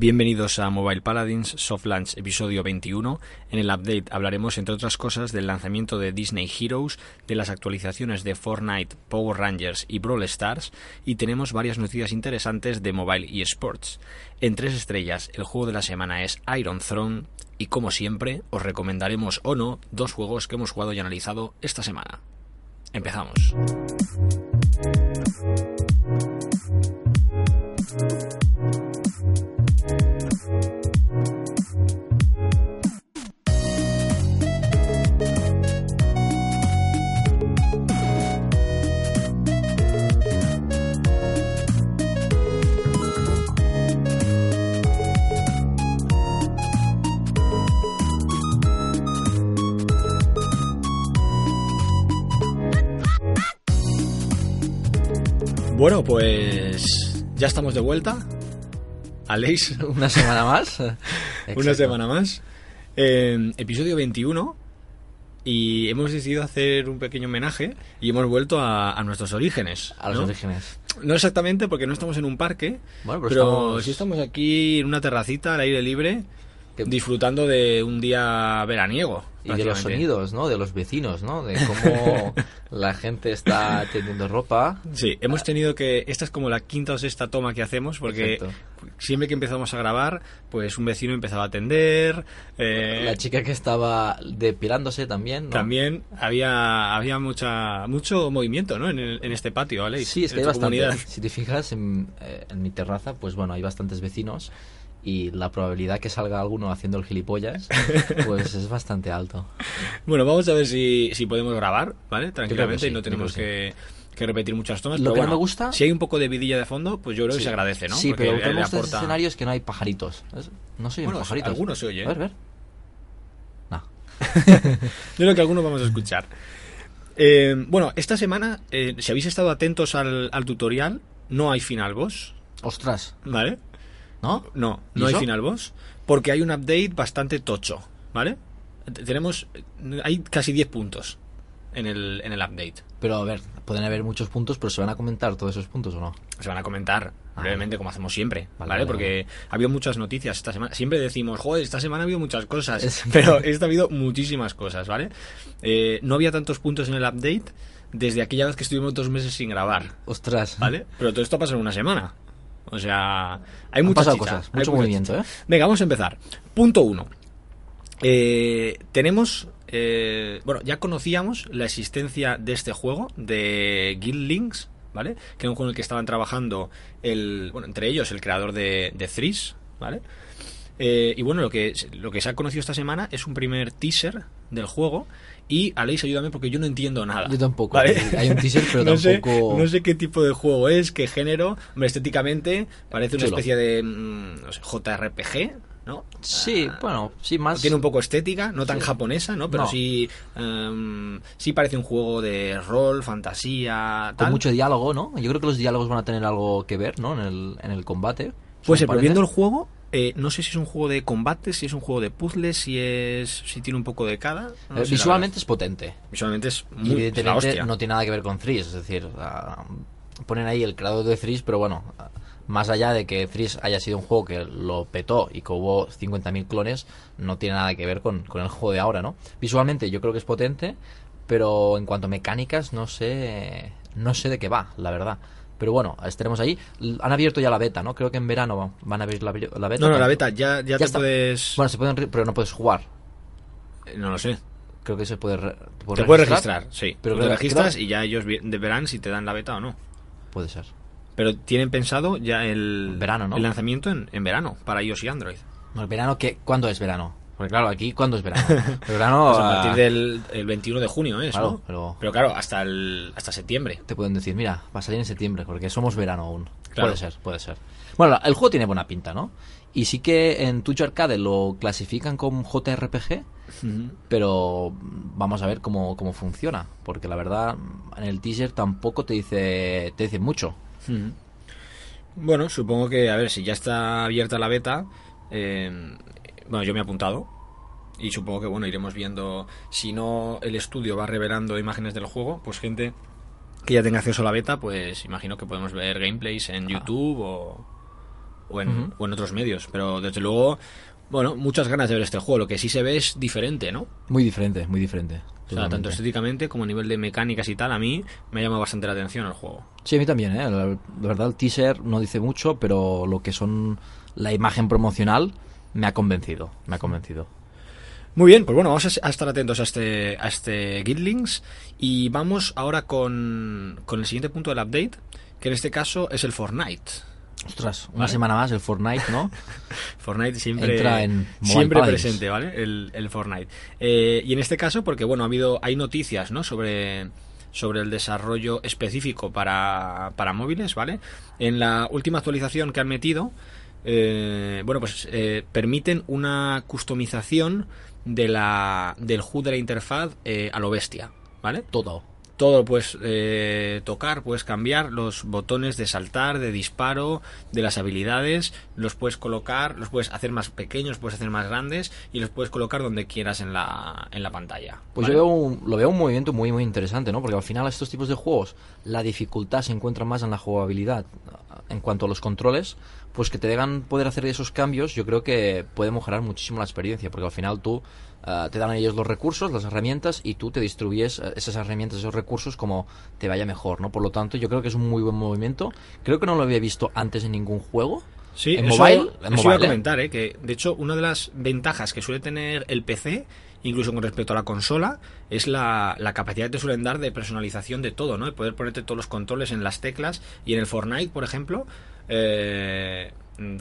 Bienvenidos a Mobile Paladins Soft Launch episodio 21. En el update hablaremos, entre otras cosas, del lanzamiento de Disney Heroes, de las actualizaciones de Fortnite, Power Rangers y Brawl Stars, y tenemos varias noticias interesantes de mobile y sports. En tres estrellas, el juego de la semana es Iron Throne, y como siempre, os recomendaremos o no dos juegos que hemos jugado y analizado esta semana. Empezamos. Bueno, pues ya estamos de vuelta. Aleix, Una semana más. una semana más. Eh, episodio 21. Y hemos decidido hacer un pequeño homenaje y hemos vuelto a, a nuestros orígenes. A los ¿no? orígenes. No exactamente porque no estamos en un parque, Bueno, pero, pero, estamos... sí estamos aquí en una terracita al aire libre, disfrutando de un día veraniego. Y de los sonidos, ¿no? De los vecinos, ¿no? De cómo la gente está teniendo ropa. Sí, hemos tenido que. Esta es como la quinta o sexta toma que hacemos, porque Exacto. siempre que empezamos a grabar, pues un vecino empezaba a atender. eh, La chica que estaba depilándose también, ¿no? También había, había mucha, mucho movimiento ¿no? en, el- en este patio, ¿vale? Sí, es que hay bastante. comunidad. Si te fijas en, eh, en mi terraza, pues bueno, hay bastantes vecinos y la probabilidad que salga alguno haciendo el gilipollas, pues es bastante alto. Bueno, vamos a ver si, si podemos grabar, ¿vale? Tranquilamente sí, y no tenemos que, que repetir muchas tomas. Lo pero que no bueno, me gusta- Si hay un poco de vidilla de fondo, pues yo creo que se agradece, ¿no? Sí, Porque pero lo que me gusta de aporta- escenario es que no hay pajaritos. No soy Bueno, pajaritos. algunos se oye, ¿eh? A ver, ver. No. Yo creo que algunos vamos a escuchar. Eh, bueno, esta semana, eh, si habéis estado atentos al, al tutorial, no hay final boss, Ostras, ¿vale? ¿No? No, ¿Y no hay eso? final boss, porque hay un update bastante tocho, ¿vale? Tenemos, hay casi 10 puntos en el, en el update. Pero a ver, pueden haber muchos puntos, pero ¿se van a comentar todos esos puntos o no? Se van a comentar Ah. brevemente como hacemos siempre, ¿vale? Vale, vale, Porque ha habido muchas noticias esta semana. Siempre decimos, joder, esta semana ha habido muchas cosas, Es- pero esta ha habido muchísimas cosas, ¿vale? Eh, no había tantos puntos en el update desde aquella vez que estuvimos dos meses sin grabar, Ostras. ¿vale? Pero todo esto ha pasado en una semana. O sea, hay muchas cosas, mucho movimiento, ¿eh? Venga, vamos a empezar. Punto uno. Eh, tenemos. eh, bueno, ya conocíamos la existencia de este juego, de Guild Links, ¿vale? Que era un juego en el que estaban trabajando el. Bueno, entre ellos el creador de, de Threes, ¿vale? Eh, y bueno, lo que, lo que se ha conocido esta semana es un primer teaser del juego. Y Aleix, ayúdame porque yo no entiendo nada. Yo tampoco. ¿vale? Hay un teaser, pero no sé, tampoco. no sé qué tipo de juego es, qué género. Hombre, estéticamente parece una especie de mm, no sé, JRPG, ¿no? Sí, Ah, bueno, sí, más. Tiene un poco estética, no tan Sí. japonesa, ¿no? Pero No. sí, em, sí parece un juego de rol, fantasía, Con tal. mucho diálogo, ¿no? Yo creo que los diálogos van a tener algo que ver, ¿no? En el, en el combate. Pues me pero parece. viendo el juego, eh, no sé si es un juego de combate, si es un juego de puzzles, si es si tiene un poco de cada. no Eh, visualmente es potente. visualmente es muy evidentemente no tiene nada que ver con Threes, es decir, ah, ponen ahí el creador de Threes, pero bueno, más allá de que Threes haya sido un juego que lo petó y que hubo 50.000 clones, no tiene nada que ver con, con el juego de ahora, ¿no? Visualmente yo creo que es potente, pero en cuanto a mecánicas no sé, no sé de qué va, la verdad. Pero bueno, estaremos ahí. Han abierto ya la beta, ¿no? Creo que en verano van a abrir la, la beta. No, no, la beta ya, ya, te está. puedes. Bueno, se pueden, pero no puedes jugar. eh, no lo sé. Creo que se puede, re- Te puedes registrar, sí. Pero te registras creo- y ya ellos verán si te dan la beta o no. Puede ser. Pero tienen pensado ya el, Verano, ¿no? el lanzamiento en, en verano para iOS y Android. No, el verano, ¿qué? ¿cuándo es verano? Porque claro, aquí ¿cuándo es verano? El verano Pues a partir ah, del el 21 de junio es, Claro, ¿no? pero- Pero claro, hasta el hasta septiembre. te pueden decir, mira, va a salir en septiembre, porque somos verano aún. Claro. Puede ser, puede ser. Bueno, el juego tiene buena pinta, ¿no? Y sí que en Twitch Arcade lo clasifican como JRPG, pero vamos a ver cómo, cómo funciona, porque la verdad en el teaser tampoco te dice te dice mucho. Bueno, supongo que, a ver, si ya está abierta la beta, eh, bueno, yo me he apuntado y supongo que, bueno, iremos viendo, si no el estudio va revelando imágenes del juego, pues gente que ya tenga acceso a la beta, pues imagino que podemos ver gameplays en YouTube o, o, en, Ujú. o en otros medios, pero desde luego, bueno, muchas ganas de ver este juego, lo que sí se ve es diferente, ¿no? Muy diferente, muy diferente. O sea, tanto estéticamente como a nivel de mecánicas y tal, a mí me ha llamado bastante la atención el juego. Sí, a mí también, ¿eh? La verdad, el teaser no dice mucho, pero lo que son la imagen promocional me ha convencido. Me ha convencido. Muy bien, pues bueno, vamos a estar atentos a este, a este Guildlings y vamos ahora con, con el siguiente punto del update, que en este caso es el Fortnite. Ostras, una Vale. semana más el Fortnite, ¿no? Fortnite siempre, Entra en siempre presente, ¿vale? El, el Fortnite. Eh, y en este caso, porque bueno, ha habido, hay noticias, ¿no? Sobre, sobre el desarrollo específico para, para móviles, ¿vale? En la última actualización que han metido, eh, bueno, pues eh, permiten una customización de la, del HUD de la interfaz eh, a lo bestia, ¿vale? Todo. Todo lo puedes tocar, puedes cambiar los botones de saltar, de disparo, de las habilidades, los puedes colocar, los puedes hacer más pequeños, los puedes hacer más grandes y los puedes colocar donde quieras en la, en la pantalla. Pues yo veo un- lo veo un movimiento muy, muy interesante, ¿no? Porque al final estos tipos de juegos, la dificultad se encuentra más en la jugabilidad. En cuanto a los controles, pues que te dejan poder hacer esos cambios, yo creo que puede mejorar muchísimo la experiencia, porque al final tú eh, te dan ellos los recursos, las herramientas, y tú te distribuyes eh, esas herramientas, esos recursos como te vaya mejor, ¿no? Por lo tanto, yo creo que es un muy buen movimiento. Creo que no lo había visto antes en ningún juego. Sí, en eso, mobile, en eso iba a mobile, comentar, ¿eh? que de hecho una de las ventajas que suele tener el PC, incluso con respecto a la consola, es la, la capacidad que te suelen dar de personalización de todo, ¿no? De poder ponerte todos los controles en las teclas y en el Fortnite, por ejemplo, eh,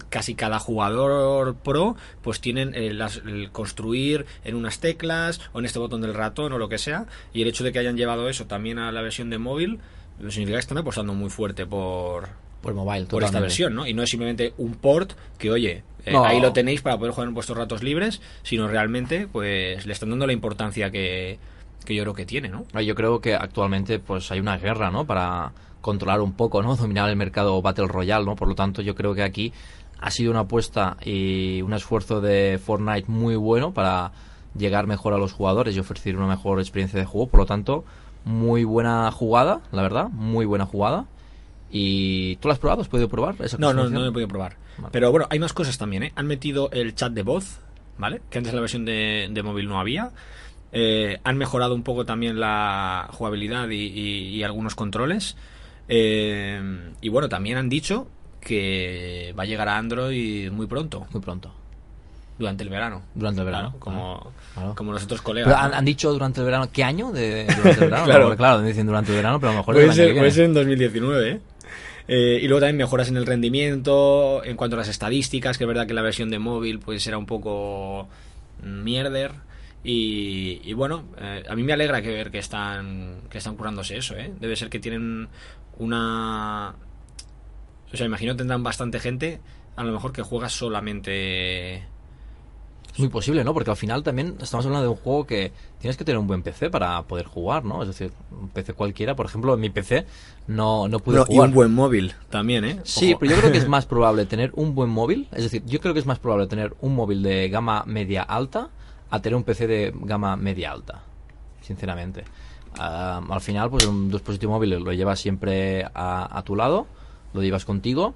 casi cada jugador pro pues tienen eh, las- el construir en unas teclas o en este botón del ratón o lo que sea y el hecho de que hayan llevado eso también a la versión de móvil pues significa que están apostando muy fuerte por, Por mobile, por esta versión, ¿no? Y no es simplemente un port que, oye, eh, No. ahí lo tenéis para poder jugar en vuestros ratos libres, sino realmente, pues, le están dando la importancia que, que yo creo que tiene, ¿no? Ah, Yo creo que actualmente pues hay una guerra, ¿no? Para controlar un poco, ¿no? Dominar el mercado Battle Royale, ¿no? Por lo tanto, yo creo que aquí ha sido una apuesta y un esfuerzo de Fortnite muy bueno para llegar mejor a los jugadores y ofrecer una mejor experiencia de juego. Por lo tanto, muy buena jugada, la verdad, muy buena jugada. ¿Y tú lo has probado? ¿Has podido probar esa No, no, no lo he podido probar. Vale. Pero bueno, hay más cosas también, ¿eh? Han metido el chat de voz, ¿vale? Que antes en la versión de, de móvil no había. Eh, han mejorado un poco también la jugabilidad y, y- y algunos controles. Eh, y bueno, también han dicho que va a llegar a Android muy pronto, Muy pronto. durante el verano. Durante el verano, Claro, como, claro. como los otros colegas. Pero han, ¿no? han dicho durante el verano, ¿qué año de, durante el verano? Claro. Claro, dicen durante el verano, pero a lo mejor Puede ser, puede en 2019, ¿eh? Eh, y luego también mejoras en el rendimiento, en cuanto a las estadísticas, que es verdad que la versión de móvil pues era un poco mierder. Y, y bueno, eh, a mí me alegra que ver que están, que están curándose eso, ¿eh? Debe ser que tienen una... O sea, imagino tendrán bastante gente, a lo mejor que juega solamente... Es muy posible, ¿no? Porque al final también estamos hablando de un juego que tienes que tener un buen PC para poder jugar, ¿no? Es decir, un PC cualquiera, por ejemplo, en mi PC no, no pude y jugar. un buen móvil también, ¿eh? Sí, pero yo creo que es más probable tener un buen móvil, es decir, yo creo que es más probable tener un móvil de gama media alta a tener un PC de gama media alta, sinceramente. Ah, al final, pues un dispositivo móvil lo llevas siempre a, a tu lado, lo llevas contigo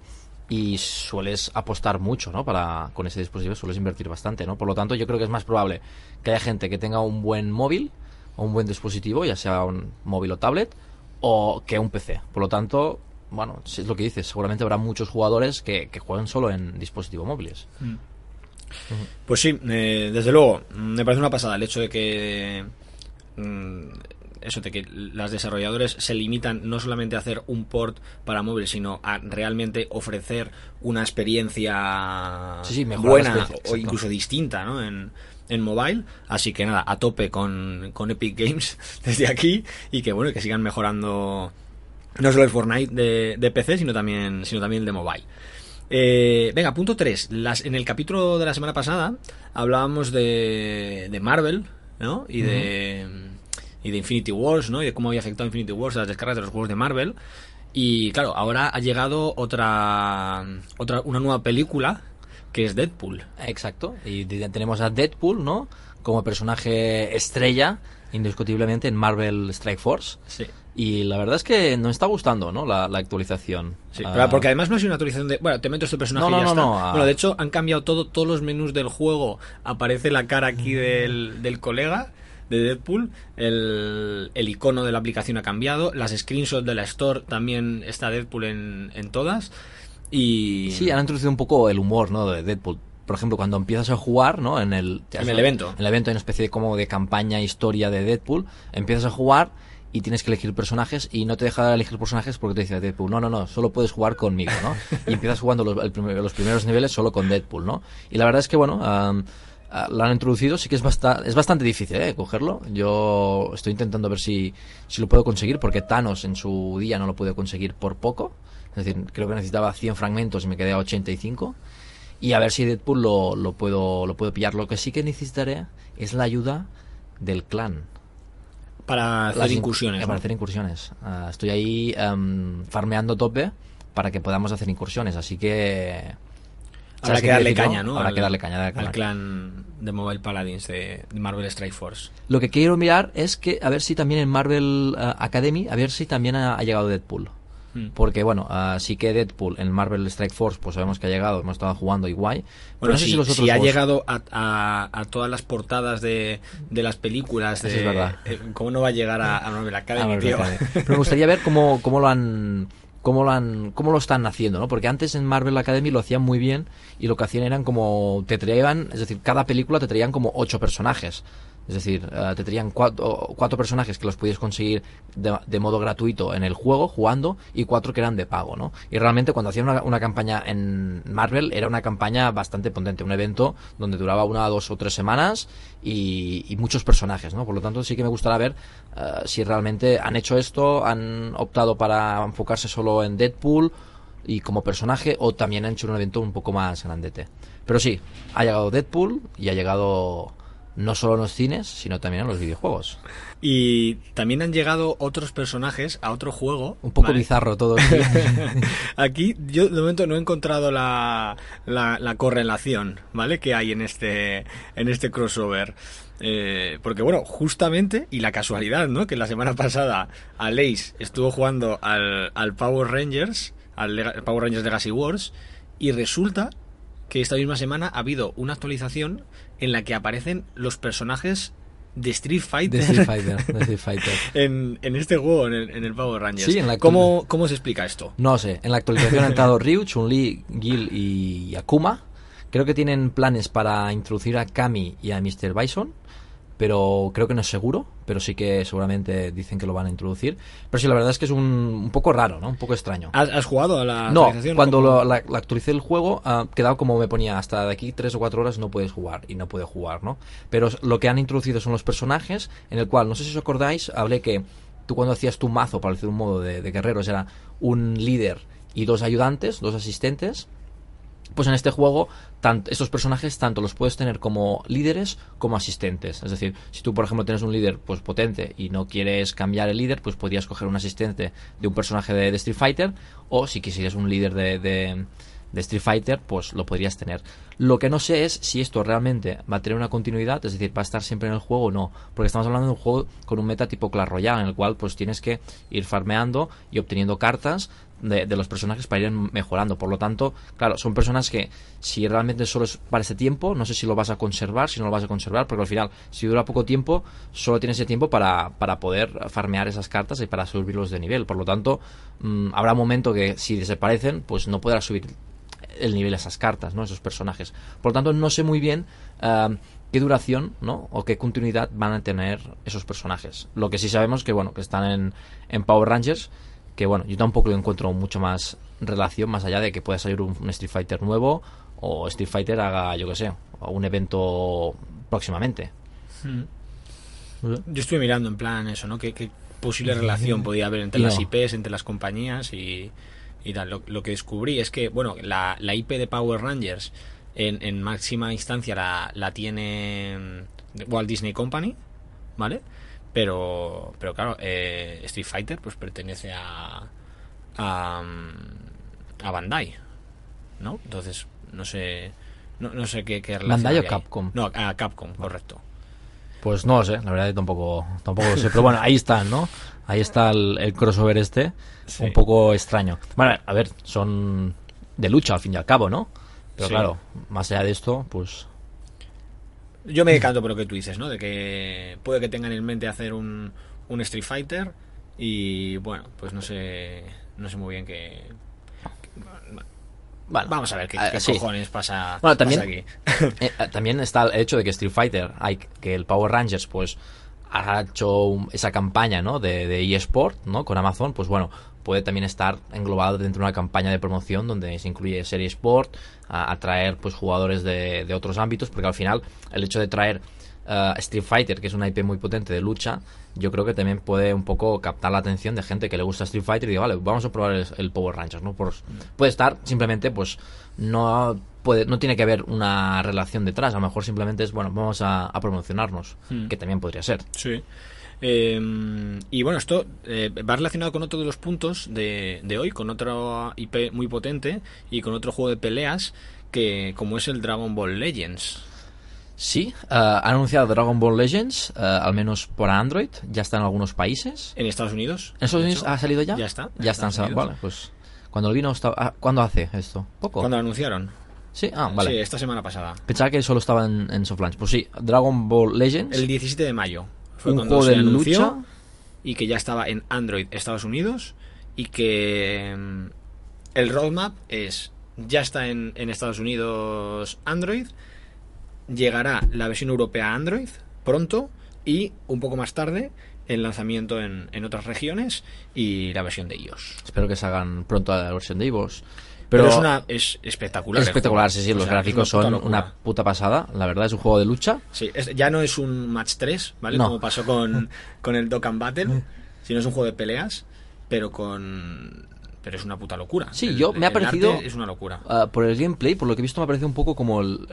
y sueles apostar mucho, ¿no? Para con ese dispositivo sueles invertir bastante, ¿no? Por lo tanto, yo creo que es más probable que haya gente que tenga un buen móvil o un buen dispositivo, ya sea un móvil o tablet, o que un PC. Por lo tanto, bueno, es lo que dices, seguramente habrá muchos jugadores que, que jueguen solo en dispositivos móviles. Mm. Pues sí, eh, desde luego, me parece una pasada el hecho de que mm, eso de que las desarrolladoras se limitan no solamente a hacer un port para móvil, sino a realmente ofrecer una experiencia buena o incluso distinta ¿no? en, en mobile. Así que nada, a tope con, con Epic Games desde aquí y que bueno, que sigan mejorando no solo el Fortnite de, de PC, sino también, sino también el de mobile. Eh, venga, punto 3. Las, en el capítulo de la semana pasada hablábamos de, de Marvel, ¿no? Y de, y de Infinity Wars, ¿no? Y de cómo había afectado Infinity Wars a las descargas de los juegos de Marvel. Y claro, ahora ha llegado otra, otra una nueva película que es Deadpool. Exacto. Y tenemos a Deadpool, ¿no? Como personaje estrella, indiscutiblemente, en Marvel Strike Force. Sí. Y la verdad es que nos está gustando, ¿no? La, la actualización. Sí, Ah, porque además no es una actualización de. Bueno, te meto este personaje No, y ya no, está. no, ah. Bueno, de hecho, han cambiado todo, todos los menús del juego. Aparece la cara aquí del, del colega de Deadpool. El, el icono de la aplicación ha cambiado. Las screenshots de la Store también está Deadpool en, en todas. Y. Sí, han introducido un poco el humor, ¿no? De Deadpool. Por ejemplo, cuando empiezas a jugar, ¿no? En el, En el evento. En el evento hay una especie de como de campaña, historia de Deadpool. Empiezas a jugar y tienes que elegir personajes y no te deja elegir personajes porque te dice Deadpool, no, no, no, solo puedes jugar conmigo, ¿no? Y empiezas jugando los, el primer- los primeros niveles solo con Deadpool, ¿no? Y la verdad es que, bueno, ah, lo han introducido, sí que es, basta- es bastante difícil, ¿eh? Cogerlo. Yo estoy intentando ver si, si lo puedo conseguir porque Thanos en su día no lo pude conseguir por poco. Es decir, creo que necesitaba 100 fragmentos y me quedé a 85. Y a ver si Deadpool lo, lo puedo lo puedo pillar. Lo que sí que necesitaré es la ayuda del clan. Para hacer Las incursiones. eh, ¿no? Para hacer incursiones. Ah, estoy ahí em, farmeando tope para que podamos hacer incursiones. Así que... Habrá ¿sabes que darle decir, caña, ¿no? Habrá Al- que darle caña. Al clan de Mobile Paladins de, Marvel Strike Force. Lo que quiero mirar es que a ver si también en Marvel ah, Academy, a ver si también ha, ha llegado Deadpool. Mm. Porque bueno, ah, sí que Deadpool en Marvel Strike Force, pues sabemos que ha llegado, hemos estado jugando y guay. Bueno, no sé si, si los si otros ha juegos- llegado a, a- a todas las portadas de, de las películas, de, Eso es verdad. eh, ¿cómo no va a llegar a, a Marvel Academy, Marvel tío? Academy. Pero me gustaría ver cómo, cómo lo han cómo lo han cómo lo están haciendo, ¿no? Porque antes en Marvel Academy lo hacían muy bien y lo que hacían eran como te traían, es decir, cada película te traían como ocho personajes. Es decir, eh, te traían cuatro, cuatro personajes que los podías conseguir de, modo gratuito en el juego, jugando, y cuatro que eran de pago, ¿no? Y realmente cuando hacían una, una campaña en Marvel era una campaña bastante potente, un evento donde duraba una, dos o tres semanas y, y muchos personajes, ¿no? Por lo tanto sí que me gustaría ver eh, si realmente han hecho esto, han optado para enfocarse solo en Deadpool y como personaje o también han hecho un evento un poco más grandete. Pero sí, ha llegado Deadpool y ha llegado no solo en los cines, sino también en los videojuegos. Y también han llegado otros personajes a otro juego. Un poco ¿vale? bizarro todo. Aquí yo de momento no he encontrado la, la, la correlación, ¿vale? Que hay en este, en este crossover. Eh, porque bueno, justamente, y la casualidad, ¿no? Que la semana pasada Aleix estuvo jugando al, al Power Rangers, al Lega- Power Rangers Legacy Wars, y resulta que esta misma semana ha habido una actualización en la que aparecen los personajes de Street Fighter, de Street Fighter. de Street Fighter. en, en este juego, en el, en el Power Rangers. Sí, en la ¿Cómo, ¿Cómo se explica esto? No sé, en la actualización han entrado Ryu, Chun-Li, Gil y Akuma. Creo que tienen planes para introducir a Kami y a Mr. Bison, pero creo que no es seguro, pero sí que seguramente dicen que lo van a introducir. Pero sí, la verdad es que es un, un poco raro, ¿no? Un poco extraño. ¿Has, has jugado a la No, actualización? cuando la, la actualicé el juego, ha quedado como me ponía, hasta de aquí tres o cuatro horas no puedes jugar, y no puede jugar, ¿no? Pero lo que han introducido son los personajes, en el cual, no sé si os acordáis, hablé que tú cuando hacías tu mazo, para decir un modo de, de guerreros, era un líder y dos ayudantes, dos asistentes, pues en este juego estos personajes tanto los puedes tener como líderes como asistentes. Es decir, si tú por ejemplo tienes un líder pues potente y no quieres cambiar el líder, pues podrías coger un asistente de un personaje de, Street Fighter o si quisieras un líder de, de- de Street Fighter, pues lo podrías tener. Lo que no sé es si esto realmente va a tener una continuidad, es decir, va a estar siempre en el juego o no, porque estamos hablando de un juego con un meta tipo Clash Royale en el cual pues tienes que ir farmeando y obteniendo cartas de, los personajes para ir mejorando. Por lo tanto, claro, son personas que si realmente solo es para ese tiempo, no sé si lo vas a conservar, si no lo vas a conservar, porque al final, si dura poco tiempo, solo tienes ese tiempo para, para poder farmear esas cartas y para subirlos de nivel. Por lo tanto, mm, habrá un momento que si desaparecen, pues no podrás subir el nivel a esas cartas, ¿no? Esos personajes. Por lo tanto, no sé muy bien ah, qué duración, ¿no? O qué continuidad van a tener esos personajes. Lo que sí sabemos que, bueno, que están en, en Power Rangers, que bueno, yo tampoco le encuentro mucho más relación más allá de que pueda salir un, un Street Fighter nuevo o Street Fighter haga, yo que sé, un evento próximamente. Yo estuve mirando en plan eso, ¿no? ¿Qué, qué posible relación podía haber entre las. IPs, entre las compañías y, y tal. Lo, lo que descubrí es que, bueno, la, la IP de Power Rangers en, en máxima instancia la, la tiene mm, Walt Disney Company, ¿vale? Pero, pero claro, eh, Street Fighter pues pertenece a, a, mm, a Bandai, ¿no? Entonces, no sé... No, no sé qué, qué relación ¿Bandai o ahí. Capcom? No, a Capcom, correcto. Pues no lo sé, la verdad que tampoco, tampoco lo sé. Pero bueno, ahí están, ¿no? Ahí está el, el crossover este, Sí. un poco extraño. Bueno, a ver, son de lucha al fin y al cabo, ¿no? Pero Sí. claro, más allá de esto, pues Yo me decanto por lo que tú dices, ¿no? De que puede que tengan en mente hacer un, un Street Fighter y bueno, pues no sé, no sé muy bien qué. Bueno, Vamos a ver qué, ah, qué sí. cojones pasa, Bueno, también- pasa aquí. Eh, también está el hecho de que Street Fighter, hay, que el Power Rangers, pues ha hecho un- esa campaña, ¿no? De, de eSport, ¿no? Con Amazon, pues bueno, puede también estar englobado dentro de una campaña de promoción donde se incluye serie Sport, a- atraer pues jugadores de, de otros ámbitos, porque al final el hecho de traer eh, Street Fighter, que es una IP muy potente de lucha, yo creo que también puede un poco captar la atención de gente que le gusta Street Fighter y diga, vale, vamos a probar el, el Power Rangers, ¿no? Por- puede estar simplemente, pues, no puede, no tiene que haber una relación detrás, a lo mejor simplemente es, bueno, vamos a, a promocionarnos, Hmm. que también podría ser. Sí. Eh, y bueno, esto eh, va relacionado con otro de los puntos de, de hoy, con otra IP muy potente y con otro juego de peleas que como es el Dragon Ball Legends. Sí, eh, han anunciado Dragon Ball Legends, eh, al menos por Android, ya está en algunos países. En Estados Unidos. ¿En Estados Unidos hecho. ha salido ya? Ya está. Ya Unidos. vale, pues cuando vino, ah, ¿cuándo hace esto? ¿Poco? Cuando lo anunciaron. Sí, ah, vale. Sí, esta semana pasada. Pensaba que solo estaba en, en soft launch. Pues sí, Dragon Ball Legends, El 17 de mayo. Fue un cuando juego se de anunció lucha. y que ya estaba en Android Estados Unidos y que mm, el roadmap es ya está en, en Estados Unidos Android, llegará la versión europea Android pronto y un poco más tarde el lanzamiento en, en otras regiones y la versión de iOS. Espero que salgan pronto a la versión de iVoox. Pero, Pero, es, una, es espectacular. es espectacular, sí, sí, los sea, gráficos una son locura. una puta pasada. La verdad, es un juego de lucha. Sí, es- ya no es un match 3, ¿vale? No. Como pasó con, con el Dokkan Battle, sino es un juego de peleas, pero con... Pero es una puta locura. Sí, El- yo me ha parecido- Es una locura. Ah, por el gameplay, por lo que he visto, me parece un poco como el,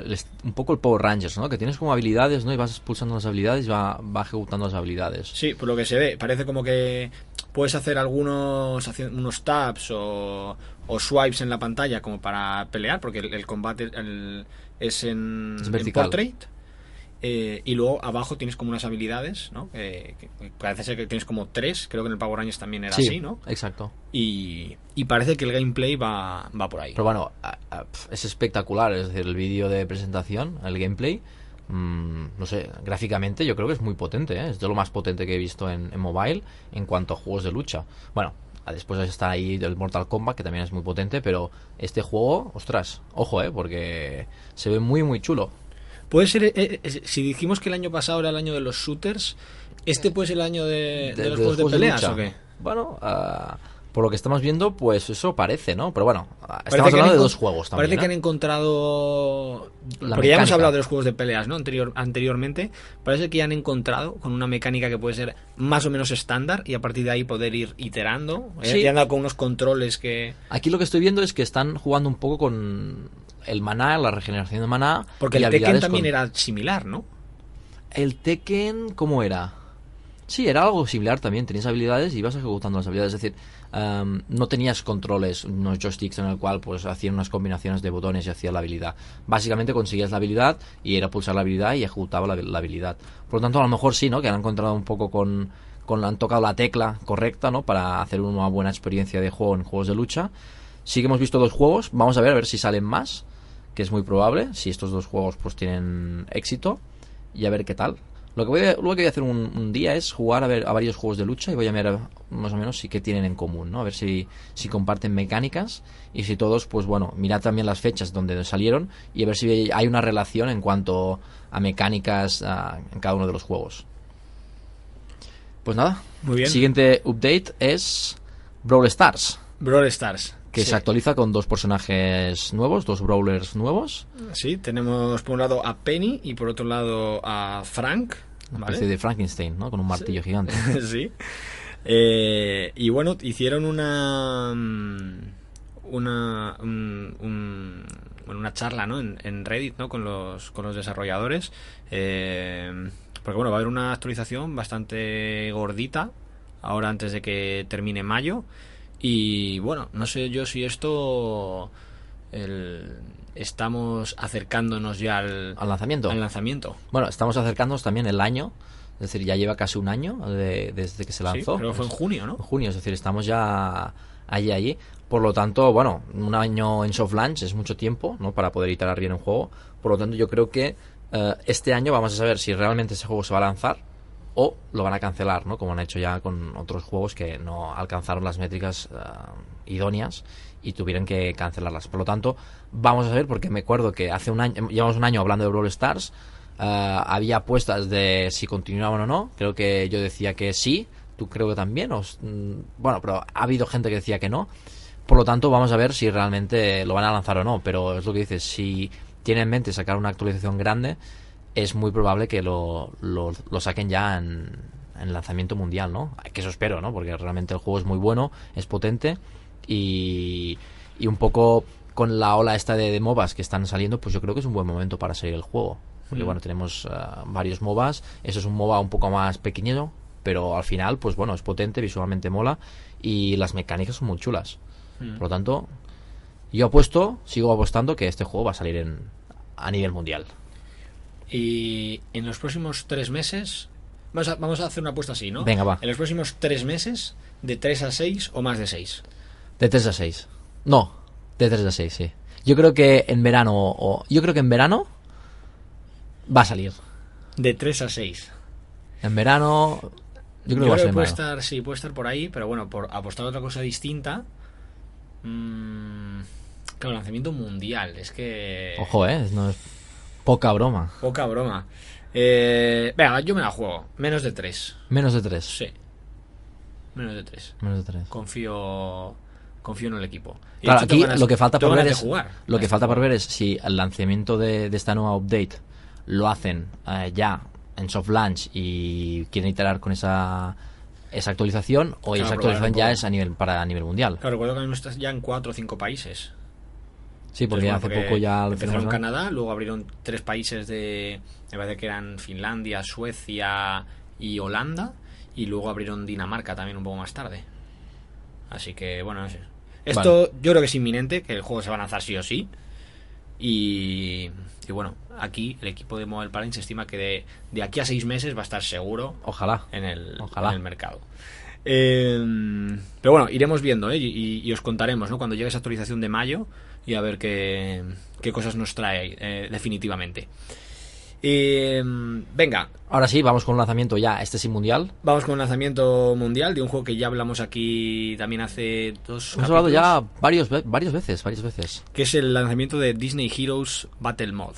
un poco el Power Rangers, ¿no? Que tienes como habilidades, ¿no? Y vas pulsando las habilidades y va, va ejecutando las habilidades. Sí, por lo que se ve, parece como que puedes hacer algunos unos taps o, o swipes en la pantalla como para pelear, porque el, el combate el- es en, Es en vertical. portrait. eh, y luego abajo tienes como unas habilidades, ¿no? Que- que parece ser que tienes como tres, creo que en el Power Rangers también era sí, así, ¿no? exacto. Y, y parece que el gameplay va, va por ahí. Pero bueno, es espectacular, es decir, el vídeo de presentación, el gameplay, mm, no sé, gráficamente yo creo que es muy potente, ¿eh? es de lo más potente que he visto en, en mobile en cuanto a juegos de lucha. Bueno, después está ahí el Mortal Kombat, que también es muy potente, pero este juego, ostras, ojo, ¿eh? porque se ve muy, muy chulo. Puede ser, eh, eh, si dijimos que el año pasado era el año de los shooters, ¿este puede ser el año de, de De- los de juegos de peleas o qué? Bueno, ah, por lo que estamos viendo, pues eso parece, ¿no? Pero bueno, Parece estamos hablando de dos juegos también. Parece que han encontrado. La porque ya hemos hablado de los juegos de peleas, ¿no? Anterior, anteriormente. Parece que ya han encontrado con una mecánica que puede ser más o menos estándar y a partir de ahí poder ir iterando. Eh, Sí. Ya han dado con unos controles que. Aquí lo que estoy viendo es que están jugando un poco con el maná, la regeneración de maná. Porque y el Tekken también con- era similar, ¿no? El Tekken, ¿cómo era? Sí, era algo similar también. Tenías habilidades y ibas ejecutando las habilidades. Es decir, em, no tenías controles, unos joysticks en el cual pues hacían unas combinaciones de botones y hacías la habilidad. Básicamente conseguías la habilidad y era pulsar la habilidad y ejecutaba la, la habilidad. Por lo tanto, a lo mejor sí, ¿no? Que han encontrado un poco con, con han tocado la tecla correcta, ¿no? Para hacer una buena experiencia de juego en juegos de lucha. Sí que hemos visto dos juegos. Vamos a ver a ver si salen más, que es muy probable. Si estos dos juegos pues tienen éxito y a ver qué tal. Lo que voy a, lo que voy a hacer un, un día es jugar a ver a varios juegos de lucha y voy a ver más o menos si qué tienen en común, ¿no? A ver si, si comparten mecánicas y si todos, pues bueno, mirad también las fechas donde salieron y a ver si hay una relación en cuanto a mecánicas en cada uno de los juegos. Pues nada, Muy bien. siguiente update es Brawl Stars, Brawl Stars. que Sí. se actualiza con dos personajes nuevos, dos brawlers nuevos, Sí, tenemos por un lado a Penny y por otro lado a Frank. Una ¿vale? especie de Frankenstein, ¿no? Con un martillo gigante. sí. Eh, y bueno, hicieron una. mm, Una. un- un- bueno, una charla, ¿no? En, en Reddit, ¿no? Con los, con los desarrolladores. Eh, porque bueno, va a haber una actualización bastante gordita. Ahora antes de que termine mayo. Y bueno, no sé yo si esto. el- estamos acercándonos ya al, Al lanzamiento. al lanzamiento. Bueno, estamos acercándonos también el año, es decir, ya lleva casi un año de- desde que se Sí, lanzó. pero fue en junio, ¿no? En junio, es decir, estamos ya allí, allí. Por lo tanto, bueno, un año en soft launch es mucho tiempo, ¿no? Para poder iterar bien un juego. Por lo tanto, yo creo que eh, este año vamos a saber si realmente ese juego se va a lanzar o lo van a cancelar, ¿no? Como han hecho ya con otros juegos que no alcanzaron las métricas eh, idóneas y tuvieron que cancelarlas. Por lo tanto, vamos a ver, porque me acuerdo que hace un año, llevamos un año hablando de Brawl Stars, eh, había apuestas de si continuaban o no. Creo que yo decía que sí, tú creo que también. o mm, bueno, pero ha habido gente que decía que no. Por lo tanto, vamos a ver si realmente lo van a lanzar o no. Pero es lo que dices, si tienen en mente sacar una actualización grande, es muy probable que lo, lo, lo saquen ya en, en lanzamiento mundial, ¿no? Que eso espero, ¿no? Porque realmente el juego es muy bueno, es potente y, y un poco con la ola esta de, de MOBAs que están saliendo, pues yo creo que es un buen momento para salir el juego. Porque Mm. bueno, tenemos ah, varios MOBAs, eso es un MOBA un poco más pequeño, pero al final, pues bueno, es potente, visualmente mola y las mecánicas son muy chulas. Mm. Por lo tanto, yo apuesto, sigo apostando que este juego va a salir en, a nivel mundial. Y en los próximos tres meses. Vamos a, vamos a hacer una apuesta así, ¿no? Venga, va. En los próximos tres meses, de 3 a 6 o más de 6. De 3 a 6. No, de 3 a 6, sí. Yo creo que en verano o yo creo que en verano va a salir. De 3 a 6. En verano yo creo que va a ser puede estar, sí, puede estar por ahí, pero bueno, por apostar a otra cosa distinta. mm, claro, lanzamiento mundial. Es que. Ojo, eh, no es poca broma. Poca broma. Eh, venga, yo me la juego. Menos de 3. Menos de 3. Sí. Menos de 3. Menos de 3. Confío. Confío en el equipo. Y Claro, hecho, aquí ganas- lo que falta por ver es jugar lo que falta por ver es si el lanzamiento de, de esta nueva update lo hacen eh, ya en soft launch y quieren iterar con esa esa actualización o Claro, esa actualización ya es a nivel para a nivel mundial. Claro, recuerdo que mismo estás ya en 4 o 5 países. Sí, porque Entonces, hace poco ya lo empezaron ¿no? Canadá, luego abrieron tres países de. Me parece que eran Finlandia, Suecia y Holanda. Y luego abrieron Dinamarca también un poco más tarde. Así que, bueno, no sé. Esto yo creo que es inminente, que el juego se va a lanzar sí o sí. Y, y bueno, aquí el equipo de Mobile Parent se estima que de, de aquí a seis meses va a estar seguro Ojalá. en el, Ojalá. en el mercado. Eh, pero bueno, iremos viendo ¿eh? y, y- y os contaremos ¿no? cuando llegue esa actualización de mayo y a ver qué, qué cosas nos trae eh, definitivamente. Eh, venga, Ahora sí, vamos con un lanzamiento ya, este sí mundial. vamos con el lanzamiento mundial de un juego que ya hablamos aquí también hace dos Hemos hablado ya varios, varias veces, varias veces. que es el lanzamiento de Disney Heroes Battle Mod.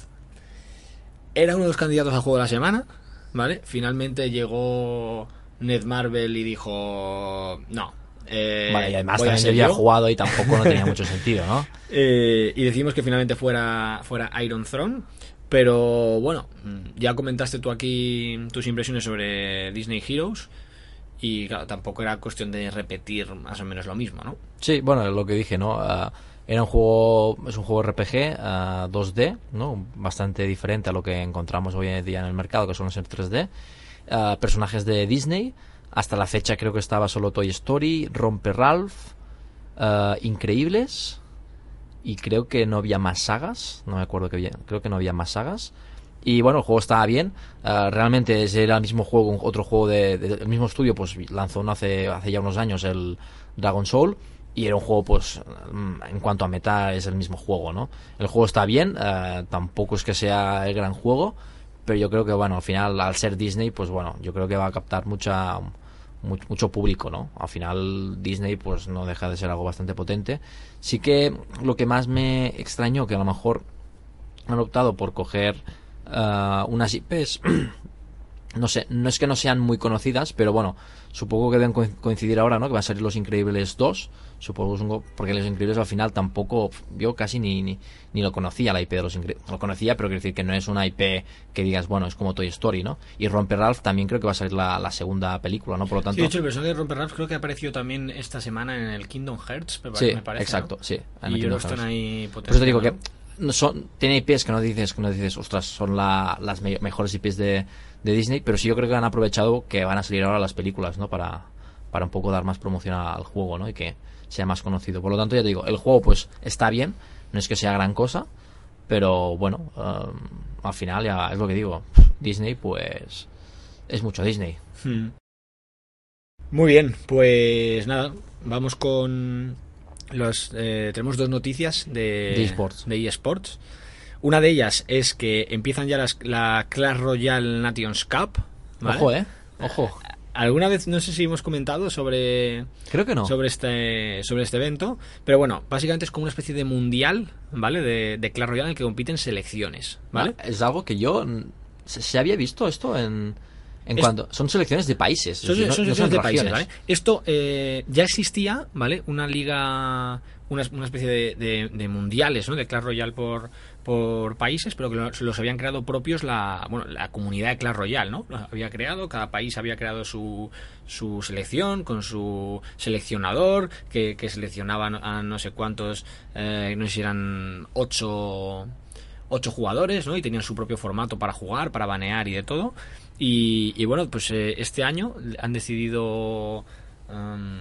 Era uno de los candidatos al juego de la semana, ¿vale? Finalmente llegó Ned Marvel y dijo, no. eh, vale, y además a también yo había yo". jugado y tampoco no tenía mucho sentido, ¿no? Eh, y decidimos que finalmente fuera, fuera Iron Throne. Pero bueno, mm, ya comentaste tú aquí tus impresiones sobre Disney Heroes. Y claro, tampoco era cuestión de repetir más o menos lo mismo, ¿no? Sí, bueno, lo que dije, ¿no? Ah, era un juego, es un juego RPG ah, 2D, ¿no? Bastante diferente a lo que encontramos hoy en día en el mercado, que suelen ser 3D. Ah, personajes de Disney. Hasta la fecha creo que estaba solo Toy Story, Romper Ralph, Increíbles. Y creo que no había más sagas. No me acuerdo que había. Creo que no había más sagas. Y bueno, el juego estaba bien. Ah, realmente era el mismo juego, otro juego de- de- del mismo estudio, pues lanzó hace, hace ya unos años el Dragon Soul. Y era un juego, pues, mm, en cuanto a meta, es el mismo juego, ¿no? El juego está bien, ah, tampoco es que sea el gran juego, pero yo creo que, bueno, al final, al ser Disney, pues bueno, yo creo que va a captar mucha mucho público, ¿no? Al final Disney pues no deja de ser algo bastante potente. Sí que lo que más me extrañó que a lo mejor han optado por coger uh, unas IPs no sé, no es que no sean muy conocidas, pero bueno, supongo que deben coincidir ahora, ¿no? Que van a salir Los Increíbles 2, supongo, porque Los Increíbles al final tampoco, yo casi ni, ni, lo conocía la IP de Los Increíbles, lo conocía, pero quiero decir que no es una IP que digas, bueno, es como Toy Story, ¿no? Y Romper Ralph también creo que va a salir la, segunda película, ¿no? Por lo tanto... Sí, de hecho, el personaje de Romper Ralph creo que apareció también esta semana en el Kingdom Hearts, me, sí, parece, exacto, sí. y yo están ahí Por eso te digo que son, tiene IPs que no dices, que no dices, ostras, son las mejores IPs de, de, Disney, pero sí yo creo que han aprovechado que van a salir ahora las películas, ¿no? Para, para un poco dar más promoción al juego, ¿no? Y que sea más conocido. Por lo tanto, ya te digo, el juego pues está bien, no es que sea gran cosa, pero bueno, um, al final ya es lo que digo, Disney pues es mucho Disney. Hmm. Muy bien, pues nada, vamos con los, eh, tenemos dos noticias de, eSports. de eSports. Una de ellas es que empiezan ya las, la Clash Royale Nations Cup. Ojo, eh. Ojo. Alguna vez no sé si hemos comentado sobre creo que no sobre este sobre este evento, pero bueno, básicamente es como una especie de mundial, ¿vale? De, de Clash Royale en el que compiten selecciones, ¿vale? Ah, es algo que yo se había visto esto en en cuanto, son selecciones de países. Son, selecciones de países, ¿vale? Esto eh, ya existía, ¿vale? Una liga, una, una especie de, de, mundiales, ¿no? De Clash Royale por, por países, pero que los, habían creado propios la, bueno, la comunidad de Clash Royale, ¿no? había creado, cada país había creado su, su selección con su seleccionador, que, que seleccionaban a no sé cuántos, eh, no sé si eran ocho ocho jugadores, ¿no? Y tenían su propio formato para jugar, para banear y de todo. Y, bueno, pues eh, este año han decidido um,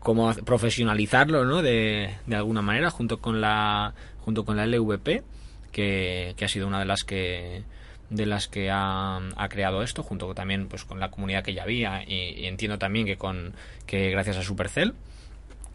como profesionalizarlo, ¿no? De, de, alguna manera, junto con la junto con la LVP, que, que ha sido una de las que de las que ha, ha, creado esto, junto también pues con la comunidad que ya había y, y entiendo también que con que gracias a Supercell.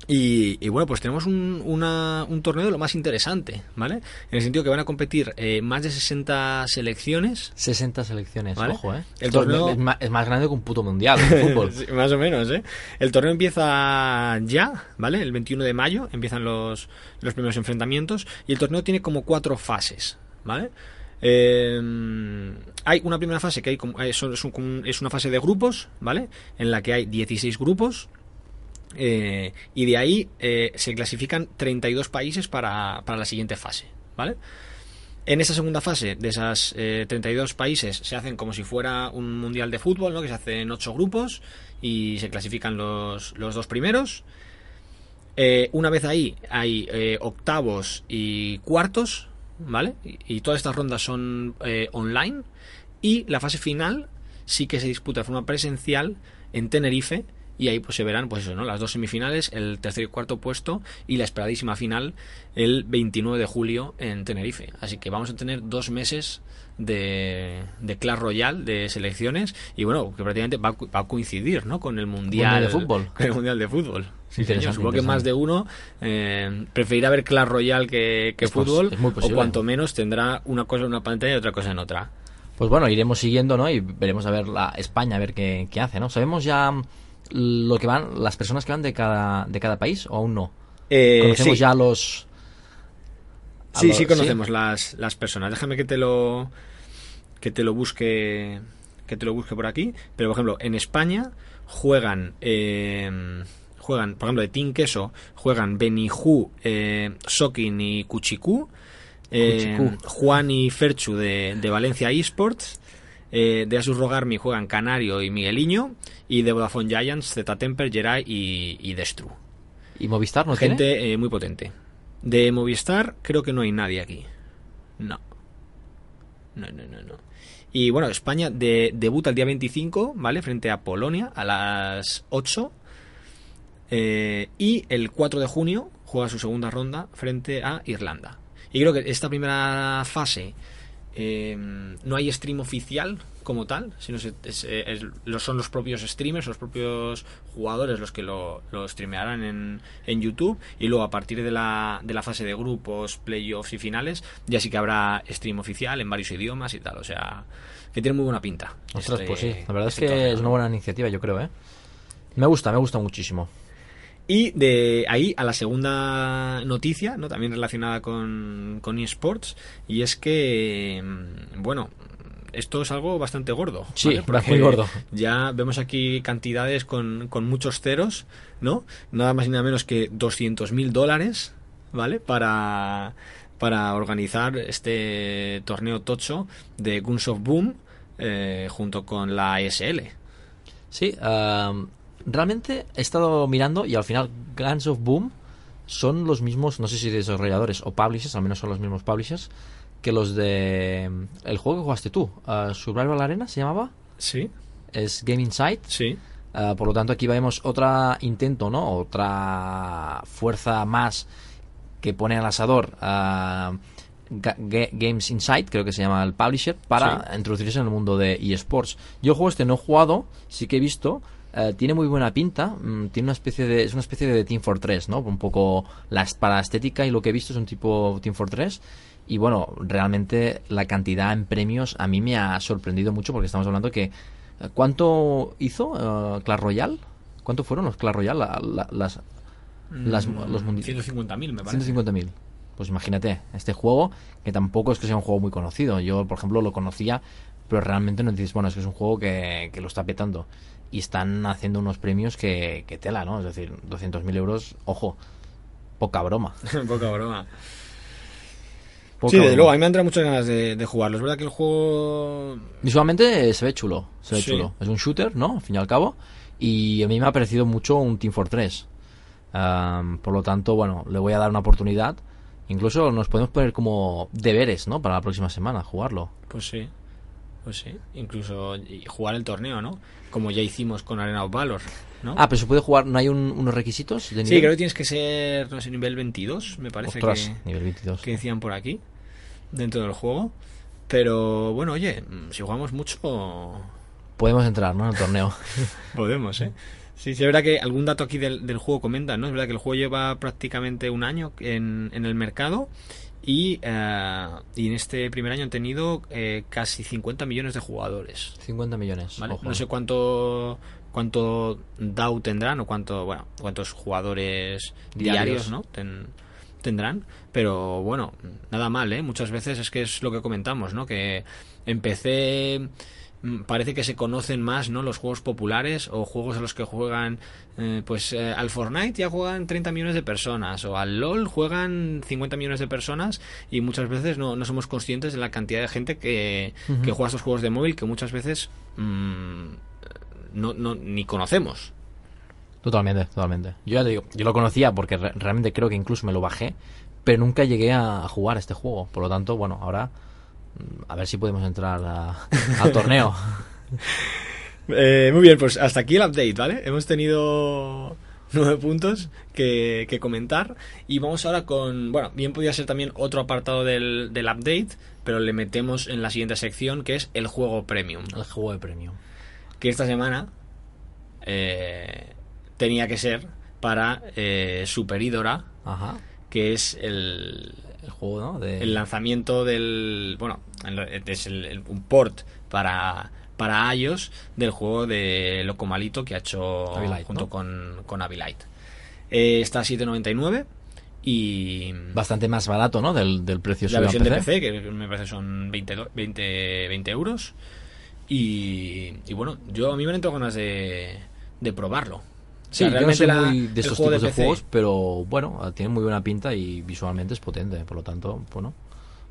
Y, bueno, pues tenemos un, un, torneo de lo más interesante, ¿vale? En el sentido que van a competir eh, más de 60 selecciones. 60 selecciones, ojo, ¿eh? El torneo es más, grande que un puto mundial de fútbol. más o menos, ¿eh? El torneo empieza ya, ¿vale? El 21 de mayo empiezan los, los primeros enfrentamientos y el torneo tiene como cuatro fases, ¿vale? Eh, hay una primera fase que hay como, es, es una fase de grupos, ¿vale? En la que hay 16 grupos eh, y de ahí eh, se clasifican 32 países para, para, la siguiente fase, ¿vale? En esa segunda fase, de esas 32 eh, países, se hacen como si fuera un mundial de fútbol, ¿no? Que se hacen 8 grupos y se clasifican los, los dos primeros. una vez ahí hay octavos y cuartos, ¿vale? Y, y todas estas rondas son online. Y la fase final sí que se disputa de forma presencial en Tenerife y ahí pues se verán pues eso, ¿no? las dos semifinales, el tercer y cuarto puesto y la esperadísima final el 29 de julio en Tenerife. Así que vamos a tener dos meses de, de Clash Royale de selecciones y bueno, que prácticamente va, a coincidir ¿no? con el Mundial de Fútbol. el Mundial de Fútbol. Sí, Supongo que más de uno eh, preferirá ver Clash Royale que, que fútbol o cuanto menos tendrá una cosa en una pantalla y otra cosa en otra. Pues bueno, iremos siguiendo, ¿no? Y veremos a ver la España, a ver qué, qué hace, ¿no? Sabemos ya lo que van, las personas que van de cada, de cada país o aún no? Eh, conocemos ya los. sí, sí conocemos Las, las personas. Déjame que te lo que te lo busque que te lo busque por aquí. Pero por ejemplo, en España juegan eh, juegan, por ejemplo, de Team Queso juegan Benijú, eh, Sokin y Cuchicú. Eh, Juan y Ferchu de, de Valencia Esports eh, de Asus Rogarmi juegan Canario y Migueliño. Y de Vodafone Giants, Z Temper, Jerai y, Destru. ¿Y Movistar no Gente eh, muy potente. De Movistar creo que no hay nadie aquí. No. No, no, no, no. Y bueno, España debuta el día 25, ¿vale? Frente a Polonia a las 8. Eh, y el 4 de junio juega su segunda ronda frente a Irlanda. Y creo que esta primera fase eh, no hay stream oficial como tal, sino se- es- es- lo- son los propios streamers, los propios jugadores los que lo, lo streamearán en, en YouTube y luego a partir de la, de la fase de grupos, playoffs y finales ya sí que habrá stream oficial en varios idiomas y tal, o sea que tiene muy buena pinta. Ostras, este- pues sí, la verdad es este que torneo, es una buena iniciativa, yo creo, ¿eh? Me gusta, me gusta muchísimo. Y de ahí a la segunda noticia, ¿no? también relacionada con, con eSports, y es que, mm, bueno, esto es algo bastante gordo. Sí, ¿vale? va Porque muy gordo. Ya vemos aquí cantidades con, con muchos ceros, ¿no? Nada más y nada menos que 200 mil dólares, ¿vale? Para, para organizar este torneo tocho de Guns of Boom eh, junto con la ESL. Sí, am, realmente he estado mirando y al final Guns of Boom son los mismos, no sé si desarrolladores o publishers, al menos son los mismos publishers, que los de mm, el juego que jugaste tú, ah, Survival Arena se llamaba, Sí, es Game Insight. sí. Ah, por lo tanto, aquí vemos otro intento, ¿no? Otra fuerza más que pone al asador a Ga- Ga- Games Insight, creo que se llama el publisher, para introducirse en el mundo de eSports. Yo el juego este no he jugado, sí que he visto. Eh, tiene muy buena pinta, mm, tiene una especie de es una especie de Team Fortress, ¿no? Un poco la, para la estética y lo que he visto es un tipo Team Fortress y bueno, realmente la cantidad en premios a mí me ha sorprendido mucho porque estamos hablando que eh, ¿cuánto hizo eh, Clash Royale? ¿Cuánto fueron los Clash Royale? La- la- las las- los mundi- 150.000 me parece. 150.000. Pues imagínate, este juego, que tampoco es que sea un juego muy conocido. Yo, por ejemplo, lo conocía, pero realmente no dices, bueno, es que es un juego que, que lo está petando. Y están haciendo unos premios que, que tela, ¿no? Es decir, 200.000 euros, ojo, poca broma. Poca broma. Poca sí, desde luego, a mí me han entrado muchas ganas de, de jugarlo. Es verdad que el juego. Visualmente se ve chulo, se ve Sí. chulo. Es un shooter, ¿no? Al fin y al cabo. Y a mí me ha parecido mucho un Team Fortress. Am, por lo tanto, bueno, le voy a dar una oportunidad. Incluso nos podemos poner como deberes, ¿no? Para la próxima semana, jugarlo. Pues sí. Pues sí. Incluso jugar el torneo, ¿no? Como ya hicimos con Arena of Valor, ¿no? Ah, pero se puede jugar, ¿no hay un- unos requisitos de sí, creo que tienes que ser, no sé, nivel 22, me parece Ostras, que, nivel 22. que decían por aquí, dentro del juego. Pero bueno, oye, si jugamos mucho, Podemos entrar, ¿no? En el torneo. podemos, ¿eh? Sí, sí, es verdad que algún dato aquí del, del juego comenta, ¿no? Es verdad que el juego lleva prácticamente un año en, en el mercado y, eh, y en este primer año han tenido eh, casi 50 millones de jugadores. 50 millones. No sé cuánto cuánto DAO tendrán o cuánto bueno cuántos jugadores diarios, Diarios. ¿no? Ten- tendrán, pero bueno, nada mal, ¿eh? Muchas veces es que es lo que comentamos, ¿no? Que mm, parece que se conocen más, ¿no? Los juegos populares o juegos a los que juegan, eh, pues eh, al Fortnite ya juegan 30 millones de personas o al LOL juegan 50 millones de personas y muchas veces no, no somos conscientes de la cantidad de gente que, que juega estos juegos de móvil que muchas veces mm, no, no, ni conocemos. Totalmente, totalmente. Yo ya te digo, yo lo conocía porque re- realmente creo que incluso me lo bajé, pero nunca llegué a, jugar este juego. Por lo tanto, bueno, ahora mm, a ver si podemos entrar a- al torneo. Eh, muy bien, pues hasta aquí el update, ¿vale? Hemos tenido nueve puntos que, que comentar y vamos ahora con, bueno, bien podría ser también otro apartado del, del update, pero le metemos en la siguiente sección que es el juego premium, El juego de premio. que esta semana eh, tenía que ser para eh, Super Idora, Ajá. que es el, El juego, ¿no? De... el lanzamiento del bueno es el- el- un port para para iOS del juego de Locomalito que ha hecho junto ¿no? con con Abilite Eh, está a 7.99 y Bastante más barato, ¿no? Del, del precio la versión de PC que me parece son 20, do- 20, 20 euros y, y bueno yo a mí me han entrado ganas de, de probarlo O Sí, sea, yo no soy la- muy de estos tipos de, juegos, pero bueno, tiene muy buena pinta y visualmente es potente. Por lo tanto, bueno,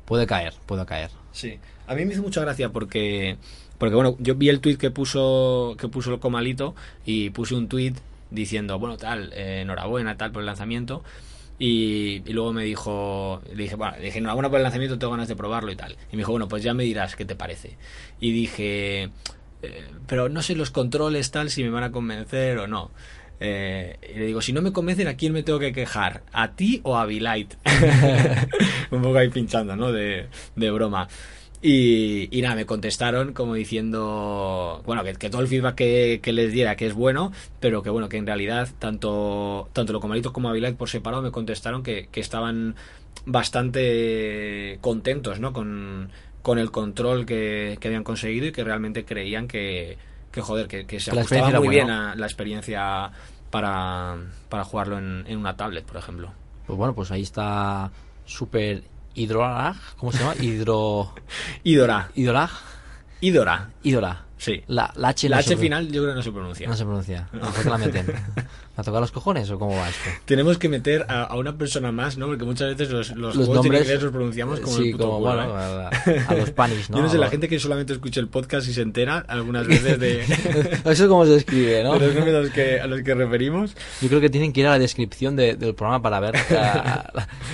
puede caer, puede caer. Sí, a mí me hizo mucha gracia porque, porque bueno, yo vi el tweet que puso que puso el comalito y puse un tweet diciendo, bueno, tal, eh, enhorabuena, tal, por el lanzamiento. Y, y luego me dijo, le dije, bueno, le dije, enhorabuena por el lanzamiento, tengo ganas de probarlo y tal. Y me dijo, bueno, pues ya me dirás qué te parece. Y dije, eh, pero no sé los controles tal si me van a convencer o no. Eh, y le digo, si no me convencen, ¿a quién me tengo que quejar? ¿A ti o a Bilight? Un poco ahí pinchando, ¿no? De, de broma. Y, y nada, me contestaron como diciendo, bueno, que, que todo el feedback que, que les diera que es bueno, pero que bueno, que en realidad tanto, tanto Locomalito como Avilite por separado me contestaron que, que estaban bastante contentos, ¿no? Con, con el control que, que habían conseguido y que realmente creían que, que joder, que, que se la ajustaba muy bien a la experiencia para, para jugarlo en, en una tablet, por ejemplo. Pues bueno, pues ahí está Super Hidrolag. ¿Cómo se llama? Hidro. Idora, Hidrolag. Idora, Hidrolag. Sí. La, la H, no La se H pro- final yo creo que no se pronuncia. No se pronuncia. ¿Por qué la meten? ¿Me ha tocado los cojones o cómo va esto? Tenemos que meter a, a una persona más, ¿no? Porque muchas veces los, los, Los juegos en nombres- inglés los pronunciamos como sí, el puto como culo, bueno, ¿eh? a, a los panis, ¿no? Yo no sé, la A- gente que solamente escucha el podcast y se entera algunas veces de, Eso es como se escribe, ¿no? de los nombres a los que, a los que referimos. Yo creo que tienen que ir a la descripción de- del programa para ver eh,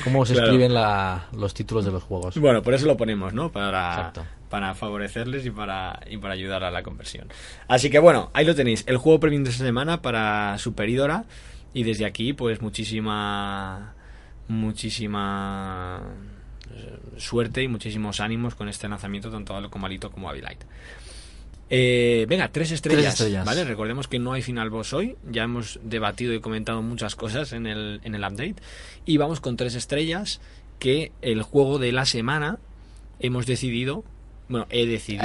cómo se Claro. escriben la- los títulos de los juegos. Bueno, por eso lo ponemos, ¿no? Para, Exacto. Para favorecerles y para, y para ayudar a la conversión. Así que bueno, ahí lo tenéis. El juego premium de esta semana para Super Idora. Y desde aquí, pues muchísima. Muchísima. eh, Suerte y muchísimos ánimos con este lanzamiento, tanto a Locomalito como a Avilite. Eh, venga, tres estrellas, estrellas. ¿vale? Recordemos que no hay final boss hoy. Ya hemos debatido y comentado muchas cosas en el, en el update. Y vamos con tres estrellas que el juego de la semana hemos decidido, bueno, he decidido,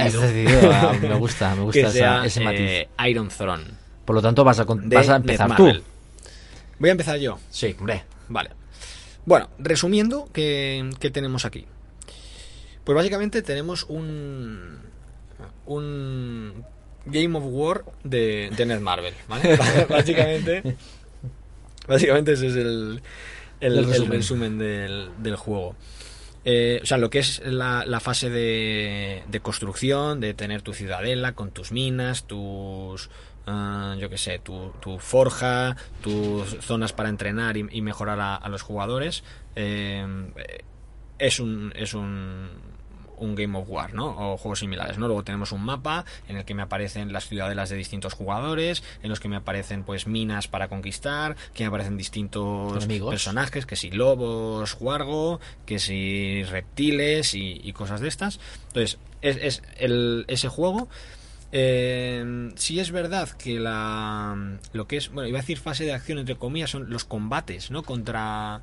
ah, me gusta, me gusta que esa- sea ese matiz. eh, Iron Throne. Por lo tanto, vas a, vas a empezar tú. Voy a empezar yo. Sí, hombre. Vale. Bueno, resumiendo, ¿qué, qué tenemos aquí? Pues básicamente tenemos un. Un. Game of War de, de Netmarble, ¿vale? básicamente. Básicamente ese es el, el, El el resumen. resumen, del, del juego. Eh, o sea, lo que es la, la fase de, de construcción, de tener tu ciudadela con tus minas, tus, ah, yo qué sé, tu, tu forja, tus zonas para entrenar y, mejorar a, a los jugadores, eh, es un, es un, un Game of War, ¿no? O juegos similares, ¿no? Luego tenemos un mapa en el que me aparecen las ciudadelas de distintos jugadores, en los que me aparecen pues minas para conquistar, que me aparecen distintos personajes, que si lobos, guargo, que si reptiles y, y cosas de estas. Entonces, es, es el, ese juego. Eh, sí es verdad que la lo que es, bueno, iba a decir fase de acción entre comillas son los combates, ¿no? Contra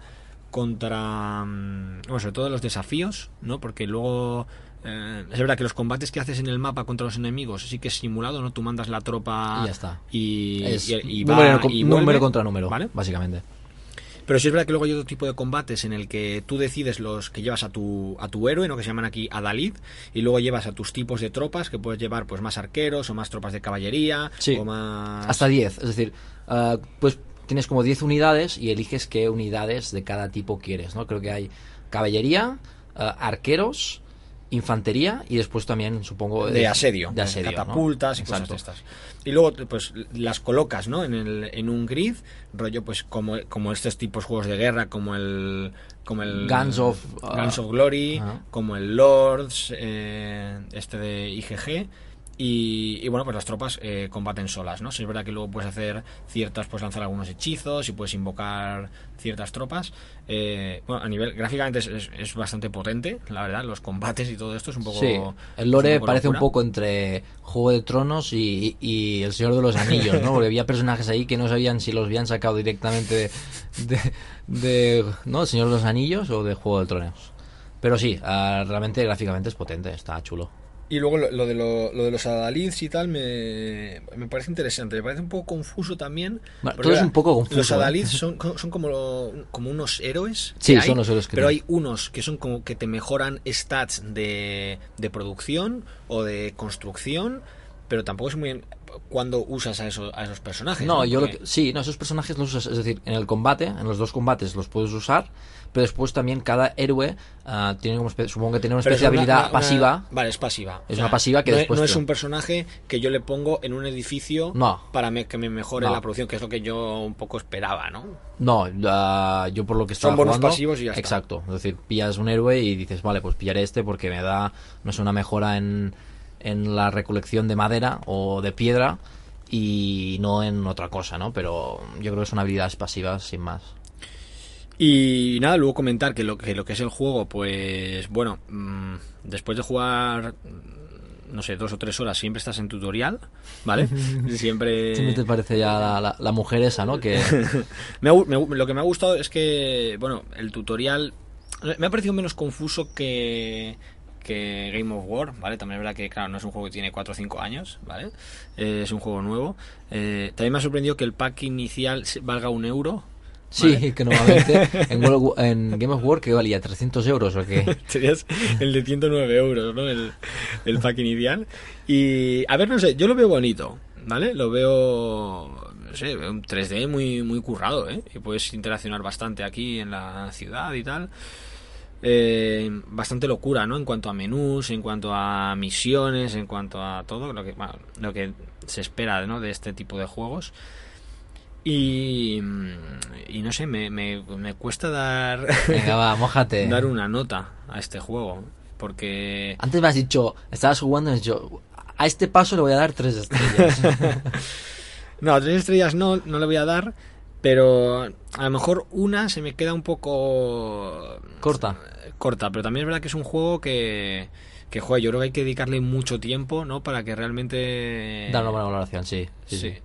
contra mm, bueno, sobre todo los desafíos, ¿no? Porque luego eh, es verdad que los combates que haces en el mapa contra los enemigos sí que es simulado, ¿no? Tú mandas la tropa Y ya está. y, Es y- y va número, y número contra número, ¿vale? básicamente. Pero sí es verdad que luego hay otro tipo de combates en el que tú decides los que llevas a tu, a tu héroe, ¿no? que se llaman aquí Adalid, y luego llevas a tus tipos de tropas, que puedes llevar pues más arqueros o más tropas de caballería, Sí. o más... Hasta 10. Es decir, ah, pues tienes como 10 unidades y eliges qué unidades de cada tipo quieres, ¿no? Creo que hay caballería, ah, arqueros, infantería y después también, supongo... de eh, asedio, De asedio, ¿no? catapultas y cosas de estas. Y luego pues las colocas, ¿no? En, el, en un grid, rollo pues como, como estos tipos juegos de guerra, como el como el Guns of, uh, of Glory, como el Lords, eh, este de IGG. Y, y, bueno, pues las tropas eh, combaten solas, ¿no? Sí, es verdad que luego puedes hacer ciertas, puedes lanzar algunos hechizos y puedes invocar ciertas tropas. Eh, bueno, a nivel, gráficamente es, es- es bastante potente, la verdad, los combates y todo esto es un poco... Sí, el lore un parece un poco entre Juego de Tronos y, y El Señor de los Anillos, ¿no? Porque había personajes ahí que no sabían si los habían sacado directamente de, de, de, ¿no? El Señor de los Anillos o de Juego de Tronos. Pero sí, ah, realmente gráficamente es potente, está chulo. Y luego lo, lo de, lo, lo de los adalids y tal me, me parece interesante. Me parece un poco confuso también. Bueno, todo es un poco confuso, Los ¿eh? adalids son, son como, lo- como unos héroes. Sí, hay, son los héroes que Pero hay. unos que son como que te mejoran stats de, de producción o de construcción. Pero tampoco es muy bien cuando usas a, esos a esos personajes. No, yo lo que, sí, no, esos personajes los usas, es decir, en el combate, en los dos combates los puedes usar, pero después también cada héroe ah, tiene como, supongo que tiene una especie es de habilidad una- una- pasiva. Vale, es pasiva. Es una pasiva que no después Es, no es un personaje que yo le pongo en un edificio No. para me- que me mejore No. la producción, que es lo que yo un poco esperaba, ¿no? No, ah, yo por lo que Son bonos jugando- pasivos y ya está. Exacto, es decir, pillas un héroe y dices, vale, pues pillaré este porque me da, no sé, una mejora en, en la recolección de madera o de piedra y no en otra cosa, ¿no? Pero yo creo que son habilidades pasivas sin más. Y nada, luego comentar que lo que, lo que es el juego, pues bueno, mm, después de jugar, mm, no sé, dos o tres horas, siempre estás en tutorial, ¿vale? siempre... Siempre te parece ya la, la- la mujer esa, ¿no? Que Me lo que me ha gustado es que, bueno, el tutorial me ha parecido menos confuso que, que Game of War, ¿vale? También es verdad que, claro, no es un juego que tiene 4 o 5 años, ¿vale? Eh, es un juego nuevo. Eh, también me ha sorprendido que el pack inicial valga un euro. Sí, ¿vale? que normalmente en, World- en Game of War que valía 300 euros o que... Serías el de 109 euros, ¿no? El, el pack inicial. Y, a ver, no sé, yo lo veo bonito, ¿vale? Lo veo, no sé, un 3D muy, muy currado, ¿eh? Y puedes interaccionar bastante aquí en la ciudad y tal. Eh, bastante locura, ¿no? En cuanto a menús, en cuanto a misiones, en cuanto a todo lo que, bueno, lo que se espera, ¿no? De este tipo de juegos. Y, y no sé, me, me, me cuesta dar, Venga, va, mójate. dar una nota a este juego. Porque Antes me has dicho, estabas jugando y has dicho, a este paso le voy a dar tres estrellas. No, tres estrellas no, no le voy a dar, pero a lo mejor una se me queda un poco Corta. corta, pero también es verdad que es un juego que, que joder, yo creo que hay que dedicarle mucho tiempo, ¿no? Para que realmente... Dar una buena valoración, sí. sí, Sí. sí.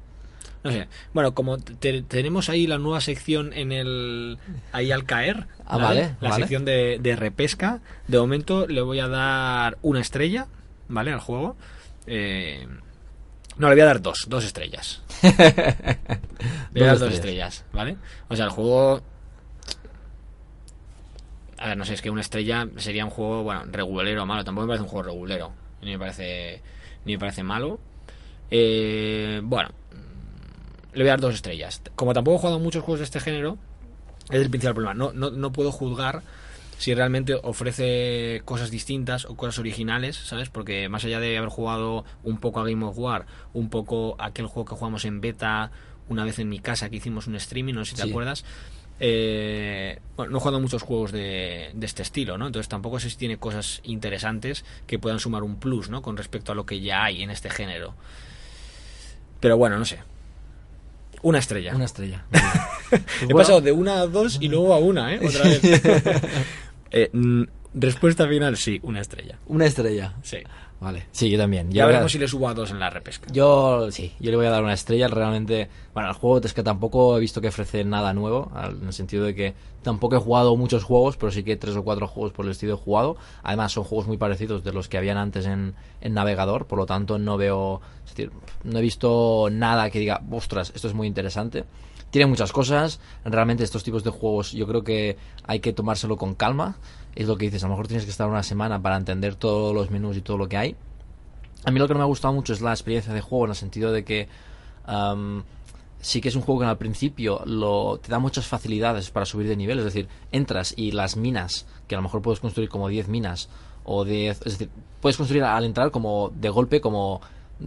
No sé. Bueno, como te- tenemos ahí la nueva sección en el ahí al caer, Ah, vale, La vale. sección de, de repesca. De momento le voy a dar una estrella, ¿vale? Al juego. Eh, no, le voy a dar dos, dos estrellas. Le voy a dar Dos dos estrellas. estrellas, ¿vale? O sea, el juego. A ver, no sé, es que una estrella sería un juego, bueno, regulero o malo. Tampoco me parece un juego regulero. Ni me parece, ni me parece malo. Eh, bueno, le voy a dar dos estrellas. Como tampoco he jugado muchos juegos de este género, es el principal problema. No, no, no puedo juzgar si realmente ofrece cosas distintas o cosas originales, ¿sabes? Porque más allá de haber jugado un poco a Game of War, un poco aquel juego que jugamos en beta una vez en mi casa que hicimos un streaming, no sé si te Sí. acuerdas. eh, bueno, no he jugado muchos juegos de, de este estilo, ¿no? Entonces tampoco sé si tiene cosas interesantes que puedan sumar un plus, ¿no? Con respecto a lo que ya hay en este género. Pero bueno, no sé. Una estrella. Una estrella. He pasado de una a dos y luego a una, ¿eh? Otra vez. Eh, mm, respuesta final, sí, una estrella. Una estrella. Sí. Vale. Sí, yo también. Yo Ya a- veremos si le subo a dos en la repesca. Yo, sí, yo le voy a dar una estrella. Realmente, bueno, el juego es que tampoco he visto que ofrece nada nuevo, en el sentido de que tampoco he jugado muchos juegos, pero sí que tres o cuatro juegos por el estilo he jugado. Además, son juegos muy parecidos de los que habían antes en, en navegador, por lo tanto, no veo, es decir, no he visto nada que diga, ostras, esto es muy interesante. Tiene muchas cosas, realmente estos tipos de juegos yo creo que hay que tomárselo con calma. Es lo que dices, a lo mejor tienes que estar una semana para entender todos los menús y todo lo que hay. A mí lo que no me ha gustado mucho es la experiencia de juego en el sentido de que am, sí que es un juego que al principio lo, te da muchas facilidades para subir de nivel. Es decir, entras y las minas, que a lo mejor puedes construir como 10 minas o 10... Es decir, puedes construir al entrar como de golpe como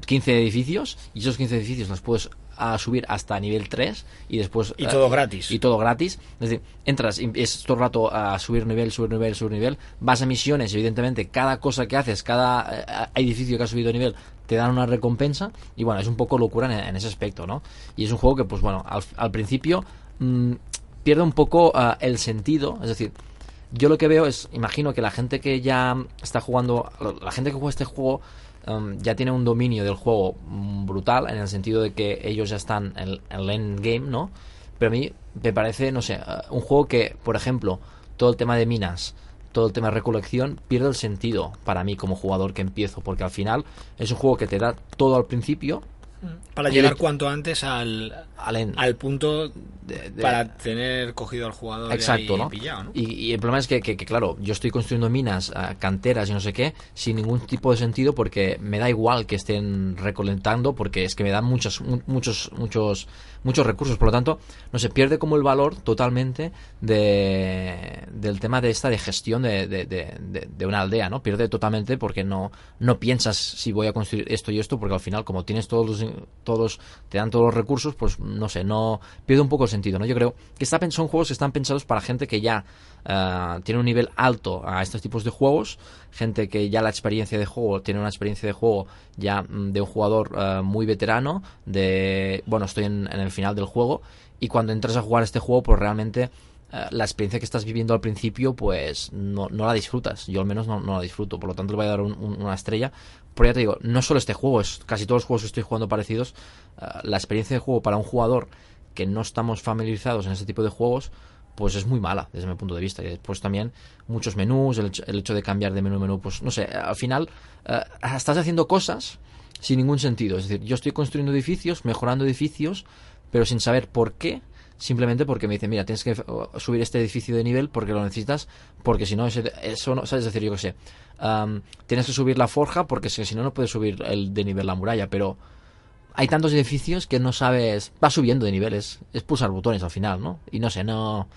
15 edificios y esos 15 edificios los puedes a subir hasta nivel 3 y después... Y eh, todo gratis. y todo gratis. Es decir, entras y es todo el rato a subir nivel, subir nivel, subir nivel. Vas a misiones, evidentemente, cada cosa que haces, cada eh, edificio que has subido nivel, te dan una recompensa. Y bueno, es un poco locura en, en ese aspecto, ¿no? Y es un juego que, pues bueno, al, al principio mm, pierde un poco ah, el sentido. Es decir, yo lo que veo es, imagino que la gente que ya está jugando, la gente que juega este juego um, ya tiene un dominio del juego brutal en el sentido de que ellos ya están en, en el endgame, ¿no? Pero a mí me parece, no sé, uh, un juego que, por ejemplo, todo el tema de minas, todo el tema de recolección, pierde el sentido para mí como jugador que empiezo, porque al final es un juego que te da todo al principio, Para Y llegar el- cuanto antes al, al punto de- de- para tener cogido al jugador y Exacto, ahí ¿no? pillado, ¿no? Y, y el problema es que, que- que, claro, yo estoy construyendo minas, ah, canteras y no sé qué, sin ningún tipo de sentido porque me da igual que estén recolectando porque es que me dan muchos, mu- muchos, muchos, muchos recursos. Por lo tanto, no se pierde como el valor totalmente de, del tema de esta de gestión de, de, de- de- una aldea, ¿no? Pierde totalmente porque no, no piensas si voy a construir esto y esto porque al final como tienes todos los, todos, te dan todos los recursos, pues no sé, no pierde un poco el sentido, ¿no? Yo creo que son juegos que están pensados para gente que ya ah, tiene un nivel alto a estos tipos de juegos, gente que ya la experiencia de juego, tiene una experiencia de juego ya mm, de un jugador ah, muy veterano, de, bueno, estoy en, el final del juego, y cuando entras a jugar este juego, pues realmente eh, la experiencia que estás viviendo al principio, pues no, la disfrutas. Yo al menos no, la disfruto. Por lo tanto, le voy a dar una estrella. Pero ya te digo, no solo este juego, es casi todos los juegos que estoy jugando parecidos. Eh, la experiencia de juego para un jugador que no estamos familiarizados en este tipo de juegos, pues es muy mala desde mi punto de vista. Y después también muchos menús, el hecho, de cambiar de menú a menú, pues no sé, al final eh, estás haciendo cosas sin ningún sentido. Es decir, yo estoy construyendo edificios, mejorando edificios, pero sin saber por qué simplemente porque me dicen, mira, tienes que subir este edificio de nivel porque lo necesitas, porque si no, eso no, ¿sabes? decir, yo qué sé, tienes que subir la forja porque si no, no puedes subir el de nivel la muralla, pero hay tantos edificios que no sabes, va subiendo de niveles, es pulsar botones al final, ¿no? Y no sé, no...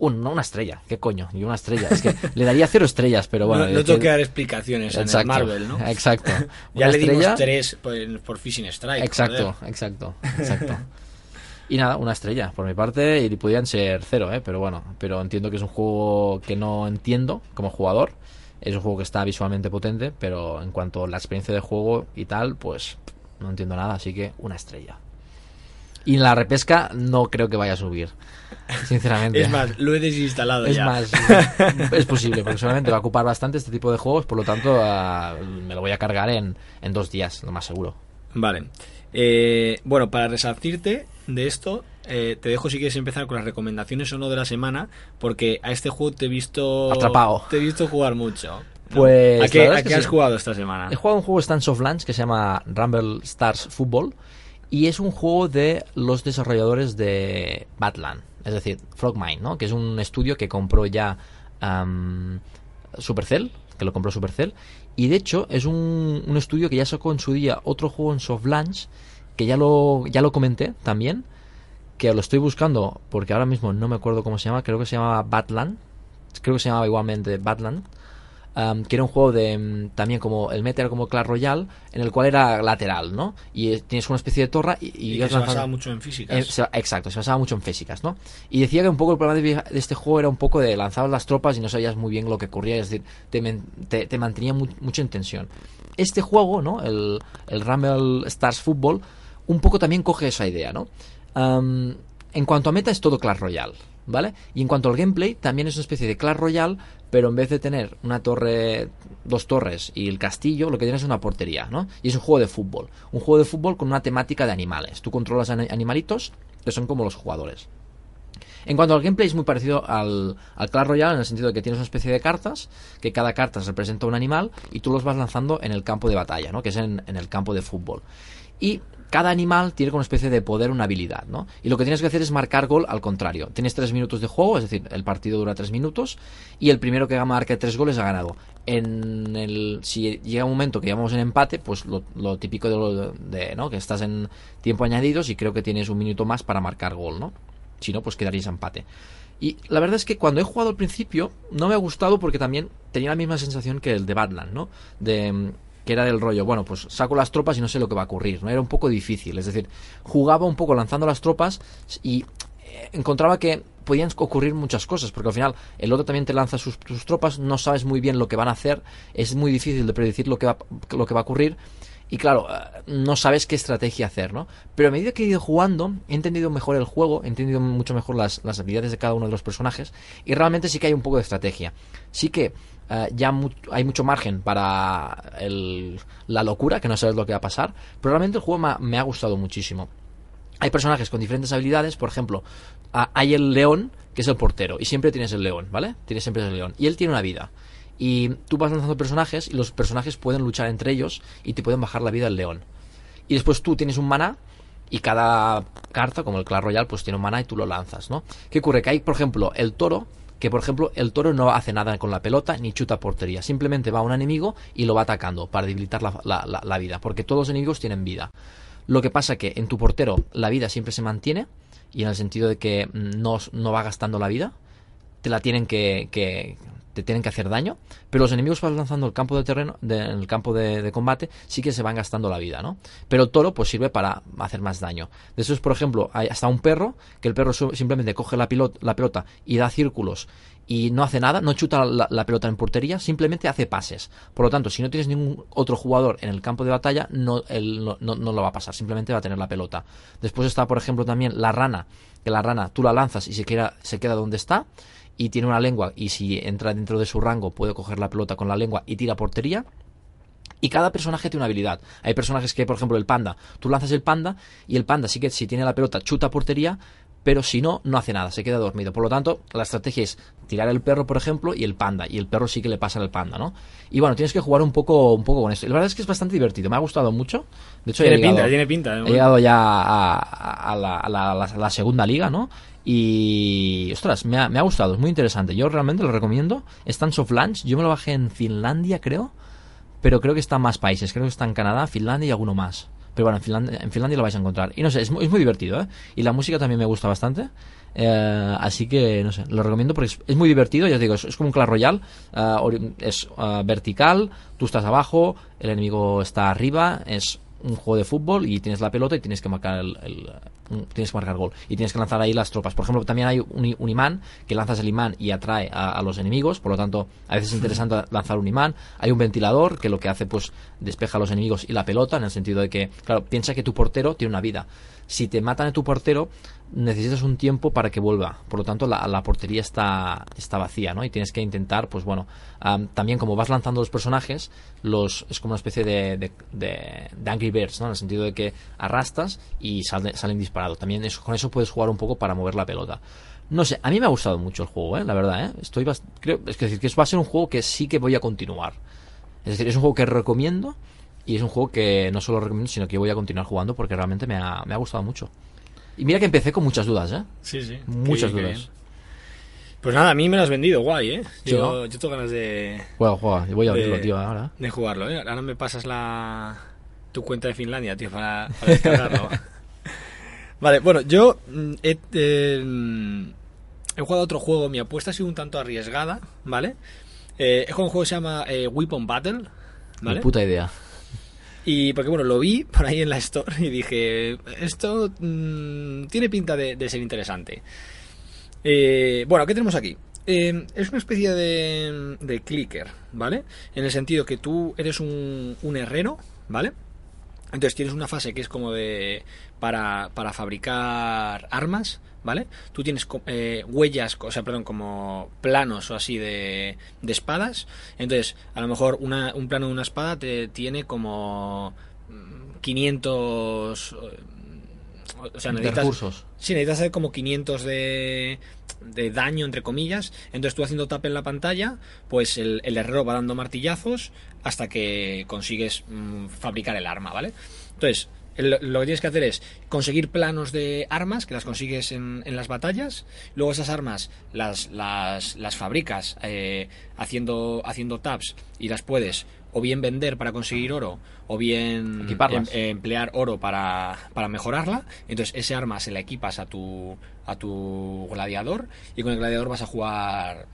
no una estrella, ¿qué coño? Y una estrella. Es que le daría cero estrellas, pero bueno. No, tengo que dar explicaciones en el Marvel, ¿no? Exacto. ya le dimos tres por, por Fishing Strike. Exacto, exacto, exacto. Y nada, una estrella por mi parte y podrían ser cero, ¿eh? pero bueno, pero entiendo que es un juego que no entiendo como jugador. Es un juego que está visualmente potente, pero en cuanto a la experiencia de juego y tal, pues no entiendo nada, así que una estrella. Y en la repesca no creo que vaya a subir, sinceramente. es más, lo he desinstalado es ya. más, es posible, porque solamente va a ocupar bastante este tipo de juegos, por lo tanto ah, me lo voy a cargar en, en dos días, lo más seguro. Vale. Eh, bueno, para resarcirte de esto, eh, te dejo si quieres empezar con las recomendaciones o no de la semana, porque a este juego te he visto... Atrapado. Te he visto jugar mucho. Pues, ¿A qué, has jugado esta semana? He jugado un juego Stance of Lunch que se llama Rumble Stars Football y es un juego de los desarrolladores de Batland, es decir, Frogmine, ¿no? que es un estudio que compró ya Supercell, que lo compró Supercell, y de hecho es un, un, estudio que ya sacó en su día otro juego en Soft Launch, que ya lo, ya lo comenté también, que lo estoy buscando porque ahora mismo no me acuerdo cómo se llama, creo que se llamaba Batland, creo que se llamaba igualmente Batland, que era un juego de mm, también como el Meter como Clash Royale, en el cual era lateral, ¿no? Y eh, tienes una especie de torre y, y, se basaba mucho en físicas. Eh, exacto, se basaba mucho en físicas, ¿no? Y decía que un poco el problema de, este juego era un poco de lanzar las tropas y no sabías muy bien lo que ocurría, es decir, te, te, mantenía mucho en tensión. Este juego, ¿no? El, el Rumble Stars Football, un poco también coge esa idea, ¿no? en cuanto a meta es todo Clash Royale. ¿vale? Y en cuanto al gameplay, también es una especie de Clash Royale, pero en vez de tener una torre, dos torres y el castillo, lo que tienes es una portería, ¿no? Y es un juego de fútbol. Un juego de fútbol con una temática de animales. Tú controlas animalitos que son como los jugadores. En cuanto al gameplay es muy parecido al, al, Clash Royale en el sentido de que tienes una especie de cartas, que cada carta representa un animal y tú los vas lanzando en el campo de batalla, ¿no? que es en, en el campo de fútbol. Y cada animal tiene una especie de poder, una habilidad, ¿no? Y lo que tienes que hacer es marcar gol al contrario. Tienes tres minutos de juego, es decir, el partido dura tres minutos, y el primero que marque tres goles ha ganado. En el, si llega un momento que llevamos en empate, pues lo, típico de, de, ¿no? Que estás en tiempo añadidos y creo que tienes un minuto más para marcar gol, ¿no? Si no, pues quedarías empate. Y la verdad es que cuando he jugado al principio no me ha gustado porque también tenía la misma sensación que el de Badland, ¿no? De que era del rollo, bueno, pues saco las tropas y no sé lo que va a ocurrir, ¿no? Era un poco difícil, es decir, jugaba un poco lanzando las tropas y eh, encontraba que podían ocurrir muchas cosas, porque al final el otro también te lanza sus, tropas, no sabes muy bien lo que van a hacer, es muy difícil de predecir lo que va, lo que va a ocurrir. Y claro, eh, no sabes qué estrategia hacer, ¿no? Pero a medida que he ido jugando, he entendido mejor el juego, he entendido mucho mejor las, las habilidades de cada uno de los personajes, y realmente sí que hay un poco de estrategia. Sí que eh, ya hay mucho margen para la locura, que no sabes lo que va a pasar, pero realmente el juego me ha, gustado muchísimo. Hay personajes con diferentes habilidades, por ejemplo, hay el león, que es el portero, y siempre tienes el león, ¿vale? Tienes siempre el león, y él tiene una vida. Y tú vas lanzando personajes y los personajes pueden luchar entre ellos y te pueden bajar la vida el león. Y después tú tienes un maná y cada carta, como el Clash Royale, pues tiene un maná y tú lo lanzas, ¿no? ¿Qué ocurre? Que hay, por ejemplo, el toro que por ejemplo el toro no hace nada con la pelota ni chuta portería, simplemente va a un enemigo y lo va atacando para debilitar la, vida, porque todos los enemigos tienen vida. Lo que pasa que en tu portero la vida siempre se mantiene y en el sentido de que no, no va gastando la vida, te la tienen que, que, te tienen que hacer daño, pero los enemigos van lanzando el campo de terreno, en el campo de, combate, sí que se van gastando la vida, ¿no? Pero el toro pues sirve para hacer más daño. De eso es, por ejemplo, hay hasta un perro, que el perro simplemente coge la, la pelota y da círculos y no hace nada, no chuta la, la pelota en portería, simplemente hace pases. Por lo tanto, si no tienes ningún otro jugador en el campo de batalla, no, él no, no- no lo va a pasar, simplemente va a tener la pelota. Después está, por ejemplo, también la rana, que la rana tú la lanzas y se queda, se queda donde está, y tiene una lengua, y si entra dentro de su rango puede coger la pelota con la lengua y tira portería. Y cada personaje tiene una habilidad. Hay personajes que, por ejemplo, el panda. Tú lanzas el panda y el panda sí que si tiene la pelota chuta portería, pero si no, no hace nada, se queda dormido. Por lo tanto, la estrategia es tirar el perro, por ejemplo, y el panda. Y el perro sí que le pasa al panda, ¿no? Y bueno, tienes que jugar un poco, un poco con esto. Y la verdad es que es bastante divertido, me ha gustado mucho. De hecho, Tiene he llegado- pinta, tiene pinta. He llegado ya a, la, a la- a segunda liga, ¿no? Y, ostras, me ha, me ha gustado, es muy interesante. Yo realmente lo recomiendo. Está en Soft Launch, yo me lo bajé en Finlandia, creo. Pero creo que está en más países. Creo que está en Canadá, Finlandia y alguno más. Pero bueno, en Finlandia, en Finlandia lo vais a encontrar. Y no sé, es muy, es muy divertido, ¿eh? Y la música también me gusta bastante. Eh, así que, no sé, lo recomiendo porque es, es muy divertido. Ya os digo, es, como un Clash Royale. eh, es eh, vertical, tú estás abajo, el enemigo está arriba. Es un juego de fútbol y tienes la pelota y tienes que marcar el, tienes que marcar gol. Y tienes que lanzar ahí las tropas. Por ejemplo también hay un imán que lanzas el imán y atrae a, a los enemigos. Por lo tanto a veces es interesante lanzar un imán. Hay un ventilador que lo que hace pues despeja a los enemigos y la pelota en el sentido de que claro piensa que tu portero tiene una vida. Si te matan a tu portero necesitas un tiempo para que vuelva por lo tanto la, la portería está está vacía no y tienes que intentar pues bueno am, también como vas lanzando los personajes los es como una especie de, de, Angry Birds no en el sentido de que arrastras y sale- salen disparados también eso, con eso puedes jugar un poco para mover la pelota no sé, a mí me ha gustado mucho el juego, ¿eh? la verdad, ¿eh? Estoy creo, es decir, que va a ser un juego que sí que voy a continuar. Es decir, es un juego que recomiendo y es un juego que no solo recomiendo, sino que voy a continuar jugando porque realmente me ha, me ha gustado mucho. Y mira que empecé con muchas dudas, ¿eh? Sí, sí. Muchas dudas. Pues nada, a mí me lo has vendido, guay, ¿eh? Yo, ¿no? yo tengo ganas de, Juega, juega, voy a abrirlo, tío, ahora. de jugarlo, ¿eh? Ahora me pasas la tu cuenta de Finlandia, tío, para, para descargarlo. vale, bueno, yo mm, he, eh, mm, he jugado otro juego, mi apuesta ha sido un tanto arriesgada, ¿vale? Eh, he jugado un juego que se llama eh, Weapon Battle, ¿vale? Ni puta idea. Y porque bueno, lo vi por ahí en la store y dije, esto mm, tiene pinta de, ser interesante. Eh, bueno, ¿qué tenemos aquí? Eh, es una especie de, de clicker, ¿vale? En el sentido que tú eres un, un herrero, ¿vale? Entonces tienes una fase que es como de para, para fabricar armas, ¿vale? Tú tienes eh, huellas, o sea, perdón, como planos o así de, de espadas. Entonces, a lo mejor una- un plano de una espada te tiene como mm, 500... eh, O sea, De necesitas, recursos. Sí, necesitas hacer como 500 de, de daño, entre comillas. Entonces tú haciendo tap en la pantalla, pues el, el herrero va dando martillazos hasta que consigues mm, fabricar el arma, ¿vale? Entonces, lo que tienes que hacer es conseguir planos de armas que las consigues en, en las batallas. Luego esas armas las, las, las fabricas eh, haciendo, haciendo taps y las puedes o bien vender para conseguir oro o bien em- emplear oro para, para mejorarla. Entonces ese arma se la equipas a tu, a tu gladiador y con el gladiador vas a jugar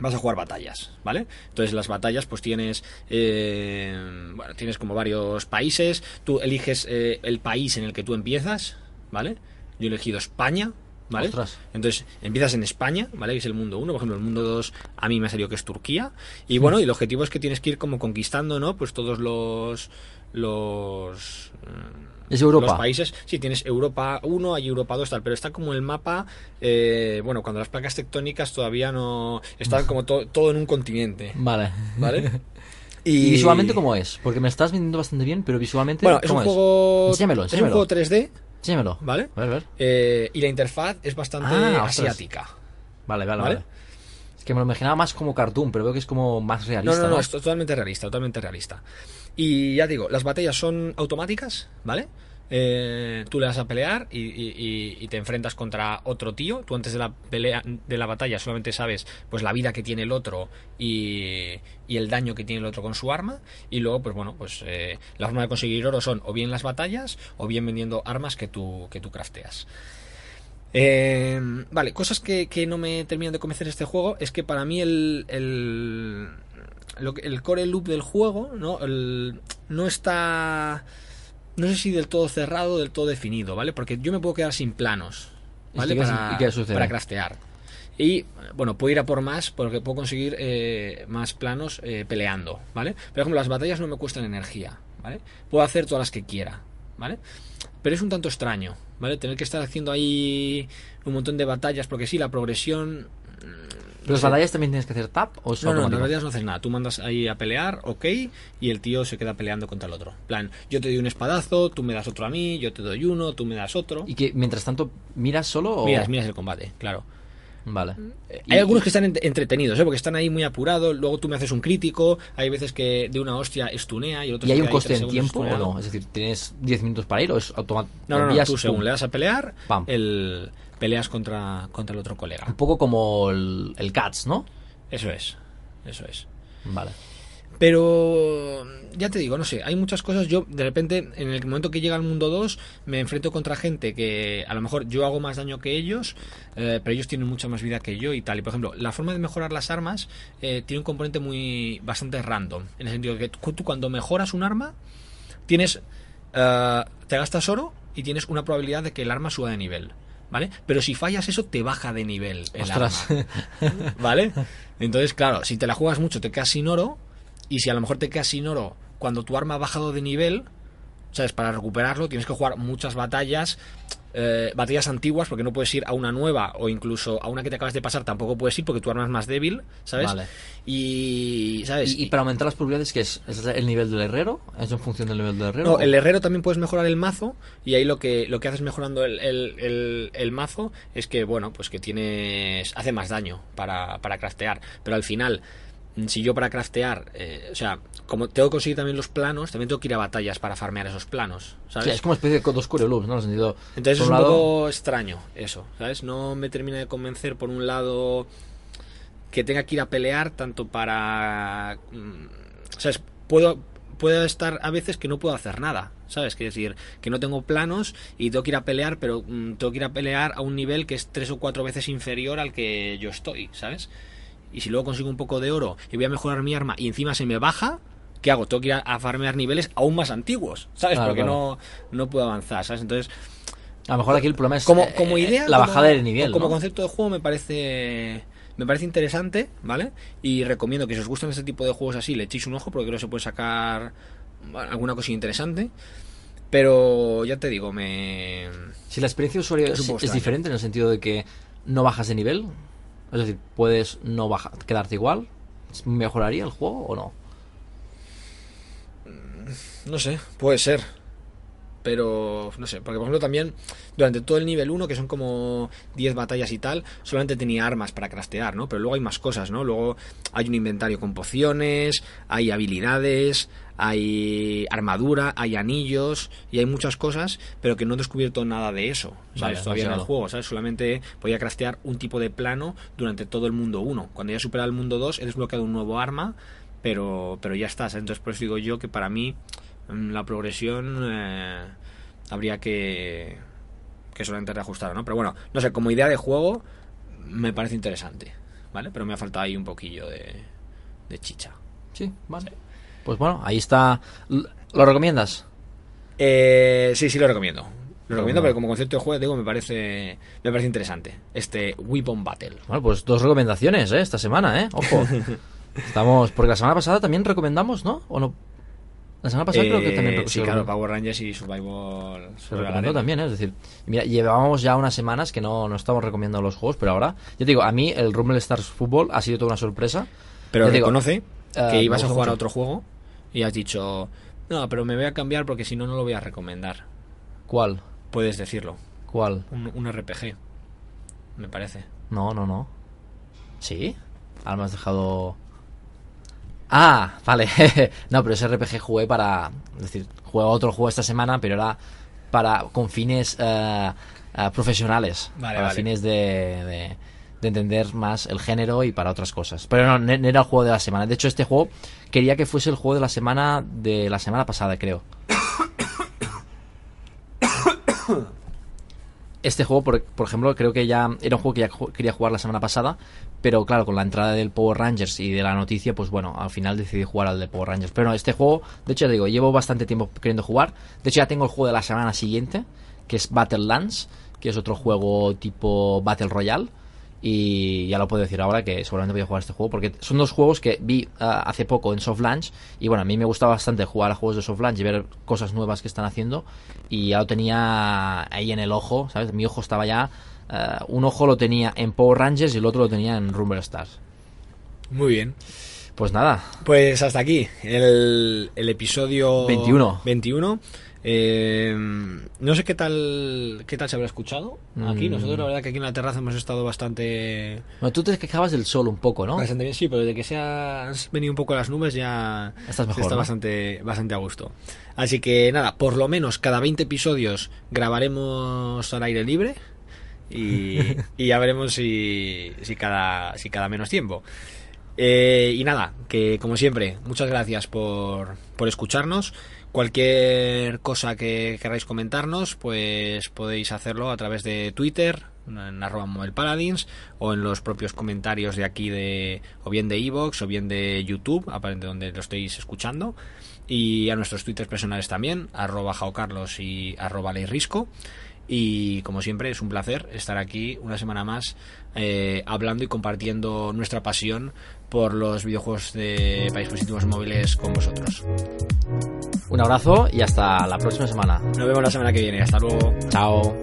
vas a jugar batallas, ¿vale? Entonces las batallas pues tienes eh, bueno, tienes como varios países, tú eliges eh, el país en el que tú empiezas, ¿vale? Yo he elegido España, ¿vale? Ostras. Entonces empiezas en España, ¿vale? Que es el mundo 1, por ejemplo, el mundo 2 a mí me ha salido que es Turquía. Y bueno, y el objetivo es que tienes que ir como conquistando, ¿no? Pues todos los los mm, Es Europa. los países. Sí, tienes Europa 1, hay Europa 2, tal, pero está como el mapa, eh, bueno, cuando las placas tectónicas todavía no están como to- todo en un continente, Vale. ¿vale? ¿Y visualmente cómo es? Porque me estás vendiendo bastante bien, pero visualmente. Bueno, es ¿cómo un juego Enséñamelo, es un enséñamelo. juego 3D, Enséñamelo. ¿vale? A ver, a ver. Eh, y la interfaz es bastante Ah, asiática. Vale, vale, ¿Vale? vale. Es que me lo imaginaba más como cartoon, pero veo que es como más realista. No, no, no, es totalmente realista, totalmente realista. Y ya digo, las batallas son automáticas, ¿vale? Eh, tú le vas a pelear y, y- y- y te enfrentas contra otro tío. Tú antes de la pelea, de la batalla solamente sabes pues la vida que tiene el otro y, y el daño que tiene el otro con su arma. Y luego, pues bueno, pues eh, la forma de conseguir oro son o bien las batallas o bien vendiendo armas que tú, que tú crafteas. Eh, vale, cosas que, que no me terminan de convencer este juego es que para mí el, el, el core loop del juego ¿no? El- no está no sé si del todo cerrado del todo definido, ¿vale? Porque yo me puedo quedar sin planos, ¿Y ¿vale? Para, y qué sucede? para craftear. Y bueno, puedo ir a por más porque puedo conseguir eh, más planos eh, peleando, ¿vale? Por ejemplo, las batallas no me cuestan energía, ¿vale? Puedo hacer todas las que quiera, ¿vale? Pero es un tanto extraño, ¿vale? Tener que estar haciendo ahí un montón de batallas porque sí, la progresión ¿Pero las batallas también tienes que hacer tap o es no, no, en las batallas no haces nada. Tú mandas ahí a pelear, ok, y el tío se queda peleando contra el otro. Plan, yo te doy un espadazo, tú me das otro a mí, yo te doy uno, tú me das otro. ¿Y que mientras tanto miras solo o...? Miras, miras el combate, claro. Vale. Hay algunos que están ent- entretenidos, ¿eh? porque están ahí muy apurados. Luego tú me haces un crítico. Hay veces que de una hostia estunea y el otro ¿Y hay un coste en tiempo o no? Es decir, ¿tienes 10 minutos para ir o es automático? No, no, no. Tú según le das a pelear, Pam. el peleas contra, contra el otro colega. Un poco como el, el Cats, ¿no? Eso es. Eso es. Vale. Pero ya te digo, no sé, hay muchas cosas. Yo de repente, en el momento que llega al mundo 2, me enfrento contra gente que a lo mejor yo hago más daño que ellos, eh, pero ellos tienen mucha más vida que yo y tal. Y por ejemplo, la forma de mejorar las armas eh, tiene un componente muy bastante random. En el sentido de que tú, tú cuando mejoras un arma, tienes. eh, te gastas oro y tienes una probabilidad de que el arma suba de nivel. ¿Vale? Pero si fallas eso, te baja de nivel el Ostras. arma. ¿Vale? Entonces, claro, si te la juegas mucho, te quedas sin oro. Y si a lo mejor te quedas sin oro cuando tu arma ha bajado de nivel, ¿sabes? Para recuperarlo tienes que jugar muchas batallas, eh, batallas antiguas, porque no puedes ir a una nueva o incluso a una que te acabas de pasar, tampoco puedes ir porque tu arma es más débil, ¿sabes? Vale. Y, ¿sabes? ¿Y, y para aumentar las probabilidades qué es? ¿Es el nivel del herrero? ¿Es en función del nivel del herrero? No, el herrero también puedes mejorar el mazo y ahí lo que lo que haces mejorando el, el- el- el mazo es que bueno pues que tienes hace más daño para, para craftear pero al final si yo para craftear eh, o sea como tengo que conseguir también los planos también tengo que ir a batallas para farmear esos planos Sí, ¿sabes? es como una especie de dos Loops, ¿no? En el sentido, Entonces es un lado- poco extraño eso, ¿sabes? No me termina de convencer por un lado que tenga que ir a pelear tanto para... mm, ¿Sabes? Puedo, puedo estar a veces que no puedo hacer nada, ¿sabes? Quiero decir, que no tengo planos y tengo que ir a pelear, pero mm, tengo que ir a pelear a un nivel que es tres o cuatro veces inferior al que yo estoy, ¿sabes? Y si luego consigo un poco de oro y voy a mejorar mi arma y encima se me baja, ¿qué hago? Tengo que ir a, a farmear niveles aún más antiguos, ¿sabes? Claro, Porque claro. no, no puedo avanzar, ¿sabes? Entonces, A lo mejor aquí el problema es como, eh, como idea la como- bajada del nivel, como ¿no? concepto de juego me parece me parece interesante vale y recomiendo que si os gustan este tipo de juegos así le echéis un ojo porque creo que se puede sacar alguna cosa interesante pero ya te digo me Si la experiencia de usuario Es diferente en el sentido de que no bajas de nivel, es decir, puedes no baja, quedarte igual, ¿mejoraría el juego o no? no sé puede ser pero no sé, porque por ejemplo también durante todo el nivel 1, que son como 10 batallas y tal, solamente tenía armas para craftear, ¿no? Pero luego hay más cosas, ¿no? Luego hay un inventario con pociones, hay habilidades, hay armadura, hay anillos y hay muchas cosas, pero que no he descubierto nada de eso, ¿sabes? Vale, Todavía en el juego, ¿sabes? Solamente podía craftear un tipo de plano durante todo el mundo 1. Cuando ya he superado el mundo 2 he desbloqueado un nuevo arma, pero, pero ya está, ¿sabes? Entonces por eso digo yo que para mí la progresión eh, habría que que solamente reajustar, ¿no? Pero bueno, no sé, como idea de juego me parece interesante, ¿vale? Pero me ha faltado ahí un poquillo de, de chicha. Sí, vale. Pues bueno, ahí está. ¿Lo recomiendas? Eh, sí, sí lo recomiendo. Lo recomiendo, pero como concepto de juego, digo, me parece, me parece interesante. Este Weapon Battle. Bueno, pues dos recomendaciones, ¿eh? Esta semana, ¿eh? Ojo. Estamos. Porque la semana pasada también recomendamos, ¿no? ¿O no? La semana pasada creo que Eh, también sí, se claro. Power Rangers y Survival. Se recomendó también, ¿eh? es decir, mira, llevábamos ya unas semanas que no, no estamos recomendando los juegos, pero ahora, yo te digo, a mí el Rumble Stars Football ha sido toda una sorpresa. Pero te digo, reconoce eh, que ibas a jugar a otro juego y has dicho, no, pero me voy a cambiar porque si no, no lo voy a recomendar. ¿Cuál? Puedes decirlo. ¿Cuál? Un, un RPG, me parece. No, no, no. ¿Sí? Ahora me has dejado... Ah, vale. no, pero ese RPG jugué para... Es decir, jugué otro juego esta semana, pero era para con fines eh, eh, profesionales. Vale, para vale. fines de, de, de entender más el género y para otras cosas. Pero no, no no era el juego de la semana. De hecho, este juego quería que fuese el juego de la semana de la semana pasada, creo. Este juego, por, por ejemplo, creo que ya era un juego que ya quería jugar la semana pasada, pero claro, con la entrada del Power Rangers y de la noticia, pues bueno, al final decidí jugar al de Power Rangers. Pero no, este juego, de hecho, ya digo, llevo bastante tiempo queriendo jugar. De hecho, ya tengo el juego de la semana siguiente, que es Battle Lands, que es otro juego tipo Battle Royale. Y ya lo puedo decir ahora que seguramente voy a jugar este juego porque son dos juegos que vi ah, hace poco en Soft Launch y bueno, a mí me gusta bastante jugar a juegos de Soft Launch y ver cosas nuevas que están haciendo y ya lo tenía ahí en el ojo, ¿sabes? Mi ojo estaba ya, ah, un ojo lo tenía en Power Rangers y el otro lo tenía en Rumble Stars. Muy bien. Pues nada, Pues hasta aquí el, el episodio 21. 21. Eh, no sé qué tal qué tal se habrá escuchado aquí. Mm. Nosotros la verdad que aquí en la terraza hemos estado bastante bueno, tú te quejabas del sol un poco, ¿no? bastante bien, sí, pero desde que se han venido un poco las nubes ya Estás mejor, está ¿no? bastante bastante a gusto. Así que nada, por lo menos cada 20 episodios grabaremos al aire libre. Y, y ya veremos si, si cada si cada menos tiempo. Eh, y nada, que como siempre, muchas gracias por, por escucharnos. Cualquier cosa que queráis comentarnos, pues podéis hacerlo a través de Twitter, en arroba Paladins, o en los propios comentarios de aquí de, o bien de Evox, o bien de YouTube, aparente donde lo estéis escuchando. Y a nuestros twitters personales también, arroba jaocarlos y arroba leirrisco. Y como siempre es un placer estar aquí una semana más eh, hablando y compartiendo nuestra pasión por los videojuegos de para dispositivos móviles con vosotros. Un abrazo y hasta la próxima semana. Nos vemos la semana que viene. Hasta luego. Chao.